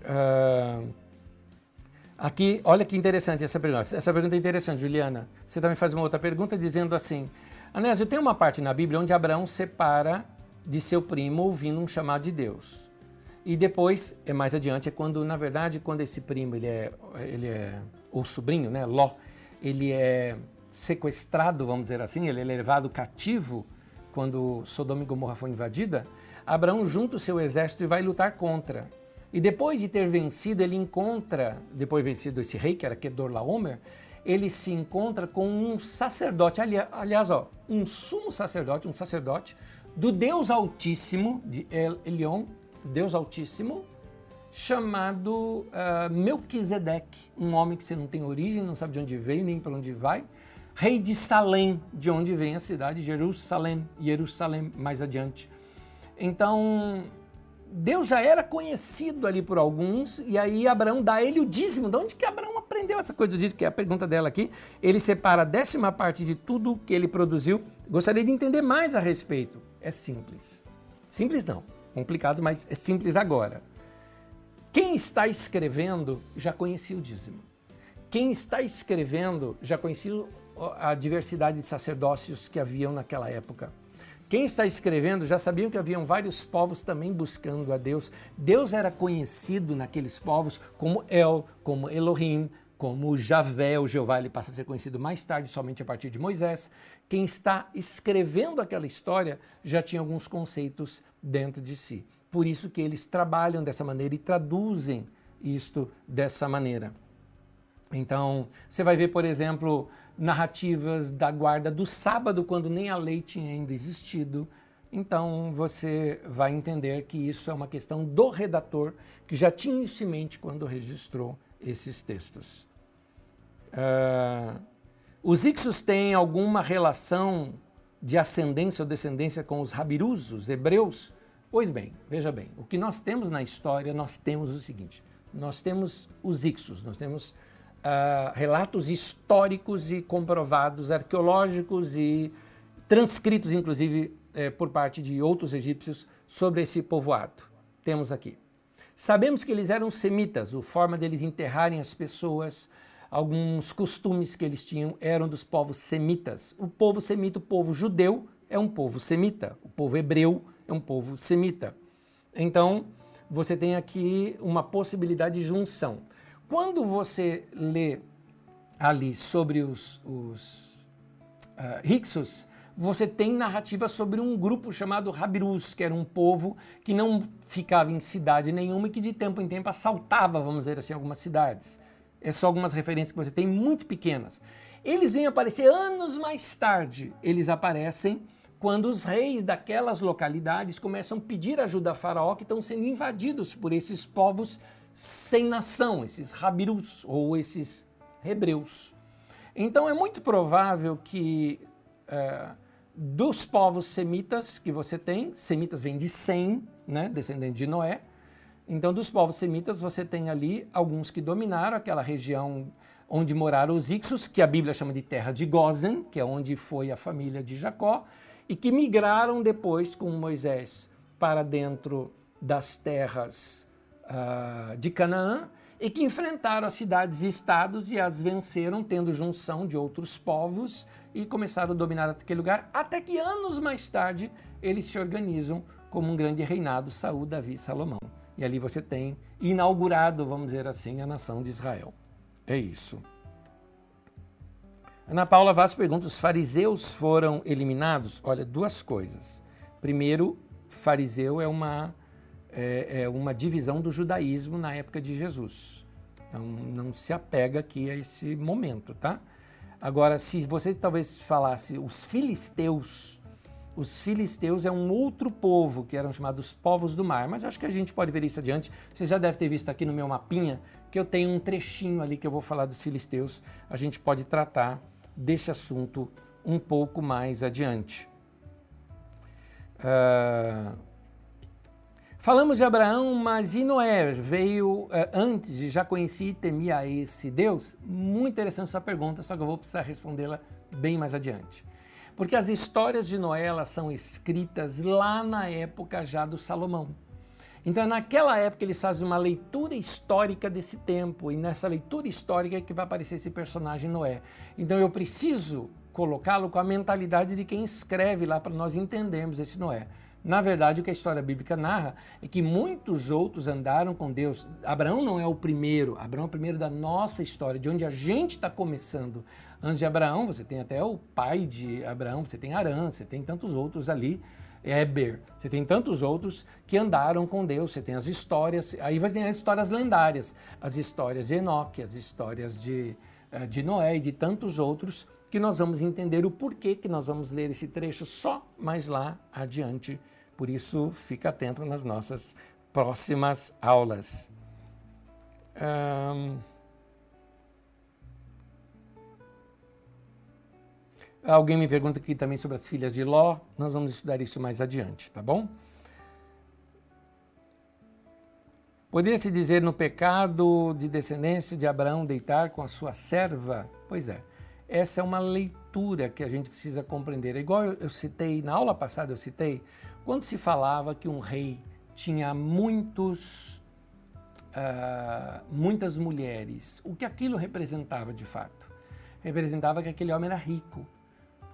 Uh, Aqui, olha que interessante essa pergunta. Essa pergunta é interessante, Juliana. Você também faz uma outra pergunta dizendo assim: Anésio, tem uma parte na Bíblia onde Abraão separa de seu primo ouvindo um chamado de Deus. E depois, é mais adiante, é quando, na verdade, quando esse primo, ele é, ele é o sobrinho, né, Ló, ele é sequestrado, vamos dizer assim, ele é levado cativo quando Sodoma e Gomorra foi invadida, Abraão junta o seu exército e vai lutar contra. E depois de ter vencido, ele encontra, depois de vencido esse rei, que era Kedorlaomer, ele se encontra com um sacerdote, ali, aliás, ó, um sumo sacerdote, um sacerdote do Deus Altíssimo, de El Elion, Deus Altíssimo, chamado uh, Melquisedeque, um homem que você não tem origem, não sabe de onde veio nem para onde vai, rei de Salém, de onde vem a cidade de Jerusalém, Jerusalém mais adiante. Então, Deus já era conhecido ali por alguns, e aí Abraão dá ele o dízimo. De onde que Abraão aprendeu essa coisa do dízimo? Que é a pergunta dela aqui. Ele separa a décima parte de tudo que ele produziu. Gostaria de entender mais a respeito. É simples. Simples não. Complicado, mas é simples agora. Quem está escrevendo já conhecia o dízimo. Quem está escrevendo já conhecia a diversidade de sacerdócios que haviam naquela época. Quem está escrevendo já sabiam que haviam vários povos também buscando a Deus. Deus era conhecido naqueles povos como El, como Elohim, como Javé, o Jeová, ele passa a ser conhecido mais tarde, somente a partir de Moisés. Quem está escrevendo aquela história já tinha alguns conceitos dentro de si. Por isso que eles trabalham dessa maneira e traduzem isto dessa maneira. Então, você vai ver, por exemplo, narrativas da guarda do sábado, quando nem a lei tinha ainda existido. Então, você vai entender que isso é uma questão do redator, que já tinha isso em mente quando registrou esses textos. Uh, os Ixos têm alguma relação de ascendência ou descendência com os Rabirus, os hebreus? Pois bem, veja bem, o que nós temos na história, nós temos o seguinte: nós temos os Ixos, nós temos uh, relatos históricos e comprovados, arqueológicos e transcritos, inclusive, eh, por parte de outros egípcios sobre esse povoado. Temos aqui. Sabemos que eles eram semitas, a forma deles enterrarem as pessoas, alguns costumes que eles tinham eram dos povos semitas. O povo semita, o povo judeu, é um povo semita, o povo hebreu é um povo semita. Então, você tem aqui uma possibilidade de junção. Quando você lê ali sobre os, os uh, você tem narrativa sobre um grupo chamado Rabirus, que era um povo que não ficava em cidade nenhuma e que de tempo em tempo assaltava, vamos dizer assim, algumas cidades. É só algumas referências que você tem muito pequenas. Eles vêm aparecer anos mais tarde. Eles aparecem quando os reis daquelas localidades começam a pedir ajuda a Faraó, que estão sendo invadidos por esses povos sem nação, esses Rabirus ou esses hebreus. Então é muito provável que uh, dos povos semitas que você tem, semitas vem de Sem, né, descendente de Noé. Então, dos povos semitas, você tem ali alguns que dominaram aquela região onde moraram os Ixos, que a Bíblia chama de terra de Gozen, que é onde foi a família de Jacó, e que migraram depois com Moisés para dentro das terras uh, de Canaã e que enfrentaram as cidades e estados e as venceram, tendo junção de outros povos e começaram a dominar aquele lugar, até que anos mais tarde eles se organizam como um grande reinado, Saúl, Davi e Salomão. E ali você tem inaugurado, vamos dizer assim, a nação de Israel. É isso. Ana Paula Vaz pergunta: os fariseus foram eliminados? Olha, duas coisas. Primeiro, fariseu é uma é, é uma divisão do judaísmo na época de Jesus. Então não se apega aqui a esse momento, tá? Agora, se você talvez falasse os filisteus, os filisteus é um outro povo que eram chamados povos do mar, mas acho que a gente pode ver isso adiante. Você já deve ter visto aqui no meu mapinha que eu tenho um trechinho ali que eu vou falar dos filisteus. A gente pode tratar desse assunto um pouco mais adiante. Uh, Falamos de Abraão, mas e Noé? Veio uh, antes e já conhecia e temia esse Deus? Muito interessante sua pergunta, só que eu vou precisar respondê-la bem mais adiante. Porque as histórias de Noé elas são escritas lá na época já do Salomão. Então, naquela época, eles fazem uma leitura histórica desse tempo, e nessa leitura histórica é que vai aparecer esse personagem Noé. Então, eu preciso colocá-lo com a mentalidade de quem escreve lá para nós entendermos esse Noé. Na verdade, o que a história bíblica narra é que muitos outros andaram com Deus. Abraão não é o primeiro, Abraão é o primeiro da nossa história, de onde a gente está começando. Antes de Abraão, você tem até o pai de Abraão, você tem Arã, você tem tantos outros ali, Eber, você tem tantos outros que andaram com Deus, você tem as histórias, aí você tem as histórias lendárias, as histórias de Enoque, as histórias de, eh, de Noé e de tantos outros que nós vamos entender o porquê que nós vamos ler esse trecho só mais lá adiante. Por isso, fica atento nas nossas próximas aulas. Um... Alguém me pergunta aqui também sobre as filhas de Ló. Nós vamos estudar isso mais adiante, tá bom? Poderia-se dizer no pecado de descendência de Abraão deitar com a sua serva? Pois é. Essa é uma leitura que a gente precisa compreender. É igual eu citei, na aula passada eu citei, quando se falava que um rei tinha muitos, uh, muitas mulheres, o que aquilo representava de fato? Representava que aquele homem era rico.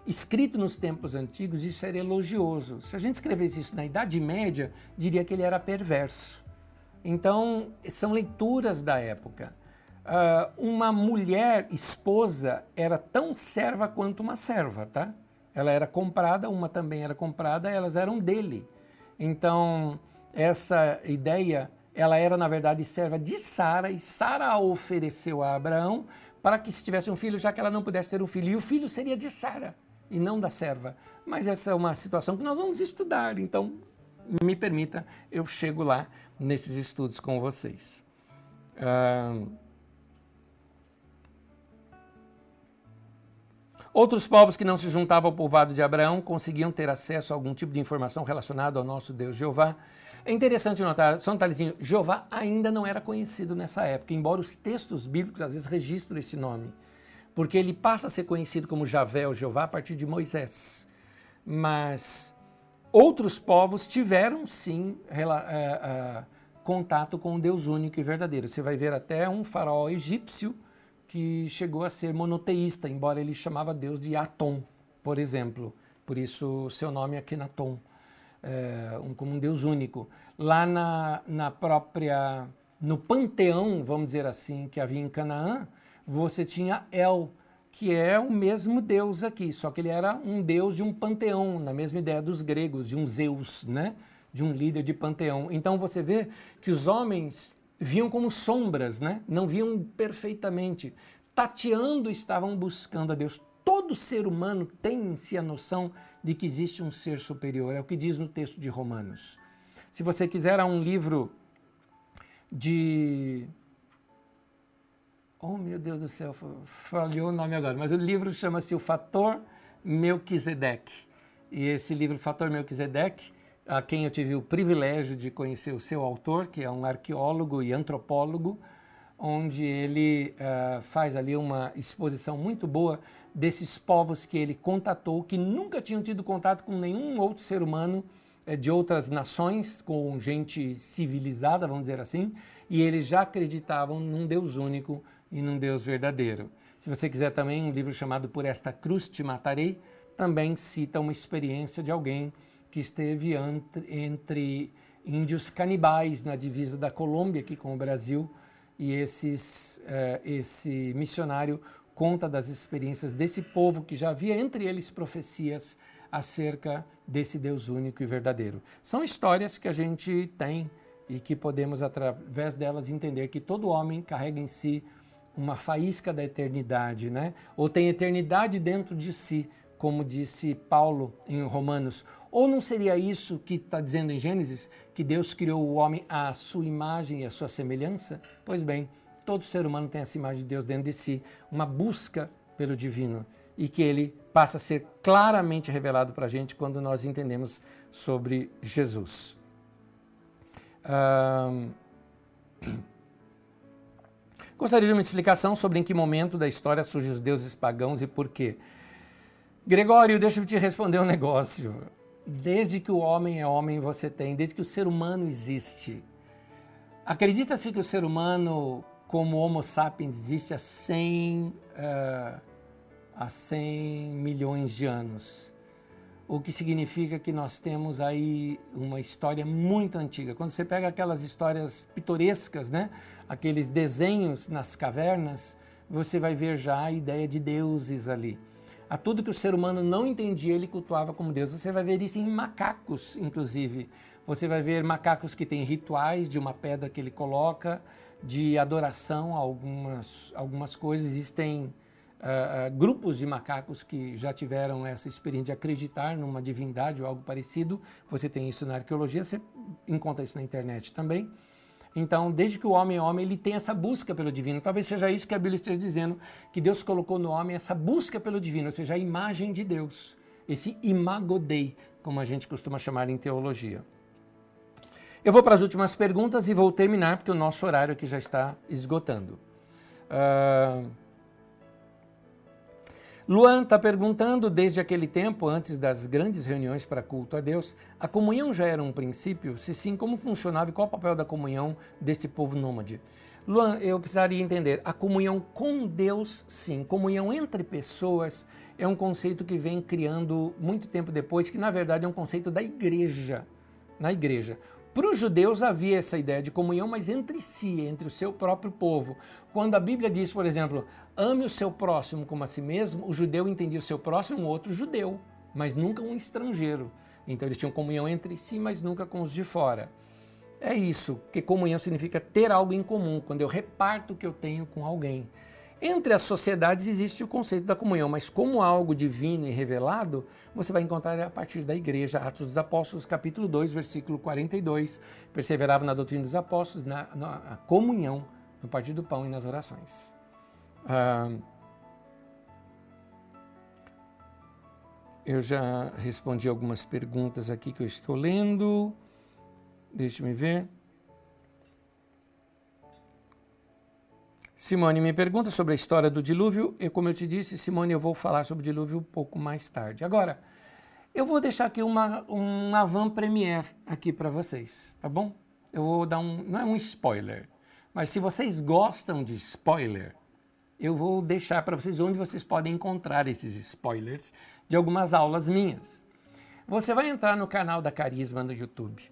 Escrito nos tempos antigos, isso era elogioso. Se a gente escrevesse isso na Idade Média, diria que ele era perverso. Então, são leituras da época. Uh, uma mulher esposa era tão serva quanto uma serva, tá? Ela era comprada, uma também era comprada, elas eram dele. Então, essa ideia, ela era na verdade serva de Sara e Sara a ofereceu a Abraão para que se tivesse um filho, já que ela não pudesse ter um filho, e o filho seria de Sara e não da serva. Mas essa é uma situação que nós vamos estudar, então me permita, eu chego lá nesses estudos com vocês. Uh, Outros povos que não se juntavam ao povoado de Abraão conseguiam ter acesso a algum tipo de informação relacionada ao nosso Deus Jeová. É interessante notar, só um detalhezinho, Jeová ainda não era conhecido nessa época, embora os textos bíblicos às vezes registrem esse nome, porque ele passa a ser conhecido como Javé ou Jeová a partir de Moisés. Mas outros povos tiveram sim é, é, contato com o Deus único e verdadeiro. Você vai ver até um faraó egípcio que chegou a ser monoteísta, embora ele chamava Deus de Atom, por exemplo. Por isso seu nome é Kenaton, é, um, como um Deus único. Lá na, na própria, no panteão, vamos dizer assim, que havia em Canaã, você tinha El, que é o mesmo Deus aqui, só que ele era um Deus de um panteão, na mesma ideia dos gregos, de um Zeus, né? de um líder de panteão. Então você vê que os homens viam como sombras, né? não viam perfeitamente. Tateando estavam buscando a Deus. Todo ser humano tem em si a noção de que existe um ser superior, é o que diz no texto de Romanos. Se você quiser, há um livro de. Oh, meu Deus do céu, falhou o nome agora, mas o livro chama-se O Fator Melquisedeque. E esse livro, Fator Melquisedeque, a quem eu tive o privilégio de conhecer o seu autor, que é um arqueólogo e antropólogo, onde ele uh, faz ali uma exposição muito boa desses povos que ele contatou, que nunca tinham tido contato com nenhum outro ser humano uh, de outras nações, com gente civilizada, vamos dizer assim, e eles já acreditavam num Deus único e num Deus verdadeiro. Se você quiser também um livro chamado Por Esta Cruz Te Matarei, também cita uma experiência de alguém que esteve entre, entre índios canibais na divisa da Colômbia aqui com o Brasil e esses, uh, esse missionário conta das experiências desse povo que já havia entre eles profecias acerca desse Deus único e verdadeiro. São histórias que a gente tem e que podemos, através delas, entender que todo homem carrega em si uma faísca da eternidade, né? ou tem eternidade dentro de si, como disse Paulo em Romanos. Ou não seria isso que está dizendo em Gênesis, que Deus criou o homem à sua imagem e à sua semelhança? Pois bem, todo ser humano tem essa imagem de Deus dentro de si, uma busca pelo divino e que ele passa a ser claramente revelado para a gente quando nós entendemos sobre Jesus. Gostaria de uma explicação sobre em que momento da história surgem os deuses pagãos e por quê. Gregório, deixa eu te responder um negócio. Desde que o homem é homem, você tem, desde que o ser humano existe. Acredita-se que o ser humano, como Homo sapiens, existe há 100, uh, eh, há 100 milhões de anos. O que significa que nós temos aí uma história muito antiga. Quando você pega aquelas histórias pitorescas, né? aqueles desenhos nas cavernas, você vai ver já a ideia de deuses ali a tudo que o ser humano não entendia, ele cultuava como Deus. Você vai ver isso em macacos, inclusive. Você vai ver macacos que têm rituais de uma pedra que ele coloca, de adoração a algumas, algumas coisas. Existem uh, uh, grupos de macacos que já tiveram essa experiência de acreditar numa divindade ou algo parecido. Você tem isso na arqueologia, você encontra isso na internet também. Então, desde que o homem é homem, ele tem essa busca pelo divino. Talvez seja isso que a Bíblia esteja dizendo, que Deus colocou no homem essa busca pelo divino, ou seja, a imagem de Deus, esse imago Dei, como a gente costuma chamar em teologia. Eu vou para as últimas perguntas e vou terminar, porque o nosso horário aqui já está esgotando. Uh... Luan está perguntando, desde aquele tempo, antes das grandes reuniões para culto a Deus, a comunhão já era um princípio? Se sim, como funcionava e qual o papel da comunhão deste povo nômade? Luan, eu precisaria entender. A comunhão com Deus, sim. Comunhão entre pessoas é um conceito que vem criando muito tempo depois, que na verdade é um conceito da igreja. Na igreja. Para os judeus havia essa ideia de comunhão, mas entre si, entre o seu próprio povo. Quando a Bíblia diz, por exemplo, ame o seu próximo como a si mesmo, o judeu entendia o seu próximo um outro judeu, mas nunca um estrangeiro. Então eles tinham comunhão entre si, mas nunca com os de fora. É isso, que comunhão significa ter algo em comum, quando eu reparto o que eu tenho com alguém. Entre as sociedades existe o conceito da comunhão, mas como algo divino e revelado, você vai encontrar a partir da igreja, Atos dos Apóstolos, capítulo 2, versículo 42. Perseverava na doutrina dos apóstolos, na, na comunhão, no partir do pão e nas orações. Ah, eu já respondi algumas perguntas aqui que eu estou lendo. Deixe-me ver. Simone me pergunta sobre a história do dilúvio. E como eu te disse, Simone, eu vou falar sobre o dilúvio um pouco mais tarde. Agora, eu vou deixar aqui uma, um avant-première aqui para vocês, tá bom? eu vou dar um, não é um spoiler, mas se vocês gostam de spoiler, eu vou deixar para vocês onde vocês podem encontrar esses spoilers de algumas aulas minhas. Você vai entrar no canal da Carisma no YouTube.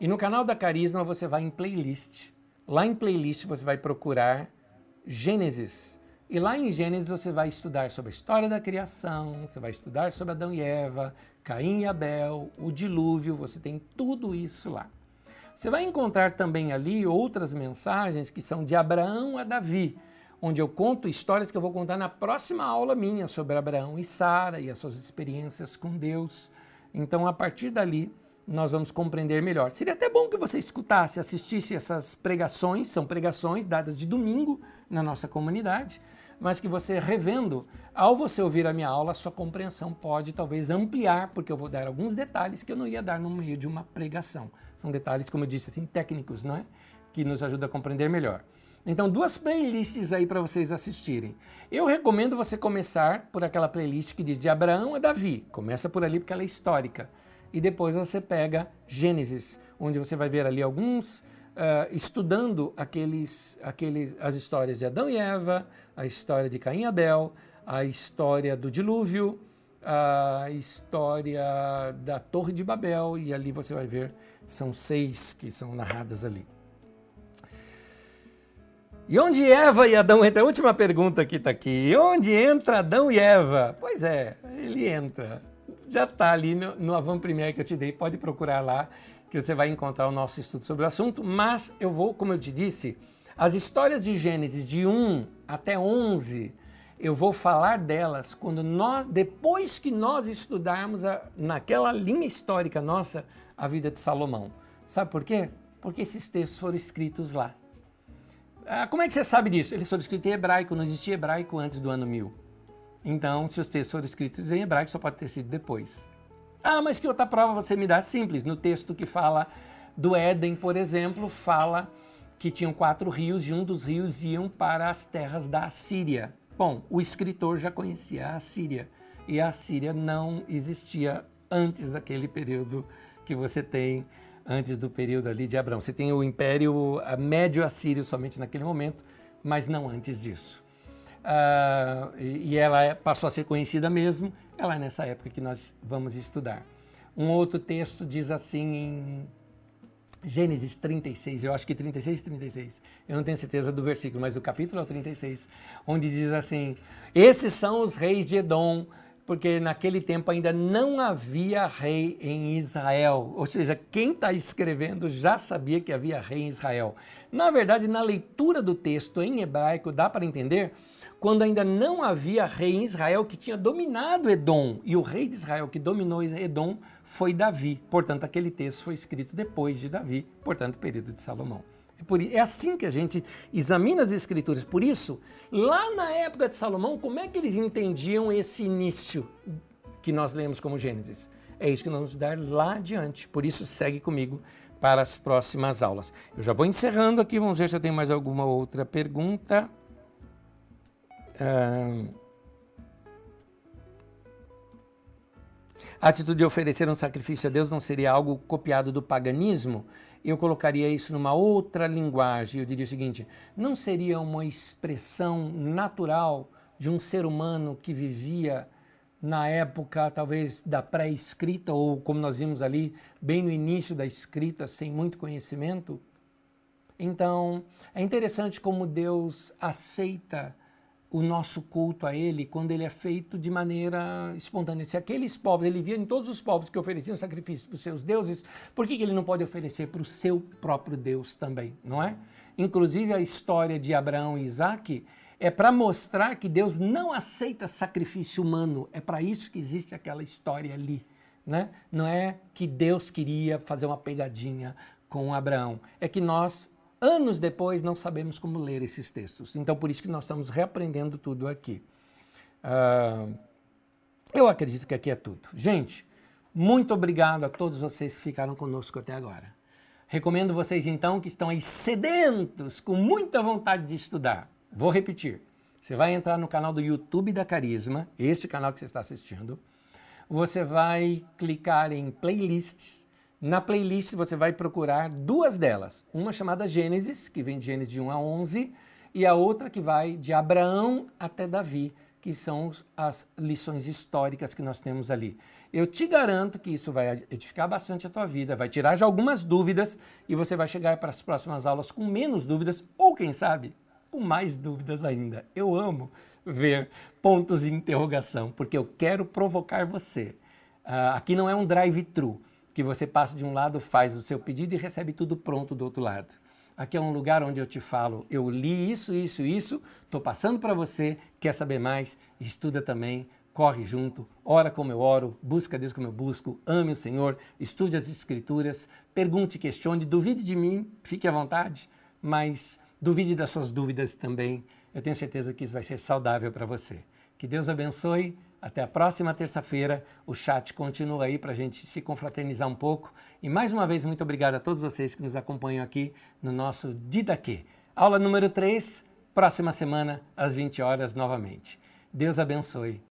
E no canal da Carisma você vai em playlist. Lá em playlist você vai procurar Gênesis. E lá em Gênesis você vai estudar sobre a história da criação, você vai estudar sobre Adão e Eva, Caim e Abel, o dilúvio, você tem tudo isso lá. Você vai encontrar também ali outras mensagens que são de Abraão a Davi, onde eu conto histórias que eu vou contar na próxima aula minha sobre Abraão e Sara e as suas experiências com Deus. Então, a partir dali, nós vamos compreender melhor. Seria até bom que você escutasse, assistisse essas pregações, são pregações dadas de domingo na nossa comunidade, mas que você revendo, ao você ouvir a minha aula, a sua compreensão pode talvez ampliar, porque eu vou dar alguns detalhes que eu não ia dar no meio de uma pregação. São detalhes, como eu disse, assim, técnicos, não é? Que nos ajudam a compreender melhor. Então, duas playlists aí para vocês assistirem. Eu recomendo você começar por aquela playlist que diz de Abraão a Davi. Começa por ali porque ela é histórica. E depois você pega Gênesis, onde você vai ver ali alguns uh, estudando aqueles, aqueles, as histórias de Adão e Eva, a história de Caim e Abel, a história do dilúvio, a história da Torre de Babel, e ali você vai ver, são seis que são narradas ali. E onde Eva e Adão entram? A última pergunta que está aqui. Onde entra Adão e Eva? Pois é, ele entra. Já está ali no, no Avant Premier que eu te dei, pode procurar lá, que você vai encontrar o nosso estudo sobre o assunto. Mas eu vou, como eu te disse, as histórias de Gênesis de 1 até 11, eu vou falar delas quando nós, depois que nós estudarmos a, naquela linha histórica nossa, a vida de Salomão. Sabe por quê? Porque esses textos foram escritos lá. Ah, como é que você sabe disso? Eles foram escritos em hebraico, não existia hebraico antes do ano 1000. Então, se os textos foram escritos em hebraico, só pode ter sido depois. Ah, mas que outra prova você me dá? Simples. No texto que fala do Éden, por exemplo, fala que tinham quatro rios e um dos rios iam para as terras da Assíria. Bom, o escritor já conhecia a Assíria e a Assíria não existia antes daquele período que você tem antes do período ali de Abraão. Você tem o Império Médio Assírio somente naquele momento, mas não antes disso. Uh, e, ela é, passou a ser conhecida mesmo, ela é nessa época que nós vamos estudar. Um outro texto diz assim em Gênesis 36, eu acho que 36, 36, eu não tenho certeza do versículo, mas o capítulo é o 36, onde diz assim: Esses são os reis de Edom, porque naquele tempo ainda não havia rei em Israel. Ou seja, quem está escrevendo já sabia que havia rei em Israel. Na verdade, na leitura do texto em hebraico, dá para entender quando ainda não havia rei em Israel que tinha dominado Edom. E o rei de Israel que dominou Edom foi Davi. Portanto, aquele texto foi escrito depois de Davi, portanto, período de Salomão. É, é assim que a gente examina as escrituras. Por isso, lá na época de Salomão, como é que eles entendiam esse início que nós lemos como Gênesis? É isso que nós vamos dar lá adiante. Por isso, segue comigo para as próximas aulas. Eu já vou encerrando aqui, vamos ver se eu tenho mais alguma outra pergunta. A atitude de oferecer um sacrifício a Deus não seria algo copiado do paganismo? eu colocaria isso numa outra linguagem. Eu diria o seguinte: não seria uma expressão natural de um ser humano que vivia na época talvez da pré-escrita ou como nós vimos ali bem no início da escrita sem muito conhecimento? Então, é interessante como Deus aceita o nosso culto a Ele quando ele é feito de maneira espontânea. Se aqueles povos, ele via em todos os povos que ofereciam sacrifício para os seus deuses, por que, que ele não pode oferecer para o seu próprio Deus também, não é? Inclusive a história de Abraão e Isaac é para mostrar que Deus não aceita sacrifício humano. É para isso que existe aquela história ali. Né? Não é que Deus queria fazer uma pegadinha com Abraão. É que nós anos depois não sabemos como ler esses textos. Então, por isso que nós estamos reaprendendo tudo aqui. Uh, eu acredito que aqui é tudo. Gente, muito obrigado a todos vocês que ficaram conosco até agora. Recomendo vocês então que estão aí sedentos, com muita vontade de estudar. Vou repetir. Você vai entrar no canal do YouTube da Carisma, este canal que você está assistindo. Você vai clicar em playlists Na playlist você vai procurar duas delas. Uma chamada Gênesis, que vem de Gênesis de 1 a 11, e a outra que vai de Abraão até Davi, que são as lições históricas que nós temos ali. Eu te garanto que isso vai edificar bastante a tua vida, vai tirar já algumas dúvidas e você vai chegar para as próximas aulas com menos dúvidas ou, quem sabe, com mais dúvidas ainda. Eu amo ver pontos de interrogação, porque eu quero provocar você. Uh, aqui não é um drive-thru, que você passa de um lado, faz o seu pedido e recebe tudo pronto do outro lado. Aqui é um lugar onde eu te falo, eu li isso, isso, isso, estou passando para você, quer saber mais? Estuda também, corre junto, ora como eu oro, busca Deus como eu busco, ame o Senhor, estude as Escrituras, pergunte, questione, duvide de mim, fique à vontade, mas duvide das suas dúvidas também. Eu tenho certeza que isso vai ser saudável para você. Que Deus abençoe. Até a próxima terça-feira. O chat continua aí para a gente se confraternizar um pouco. E mais uma vez, muito obrigado a todos vocês que nos acompanham aqui no nosso Didaquê. Aula número 3, próxima semana, às 20 horas novamente. Deus abençoe.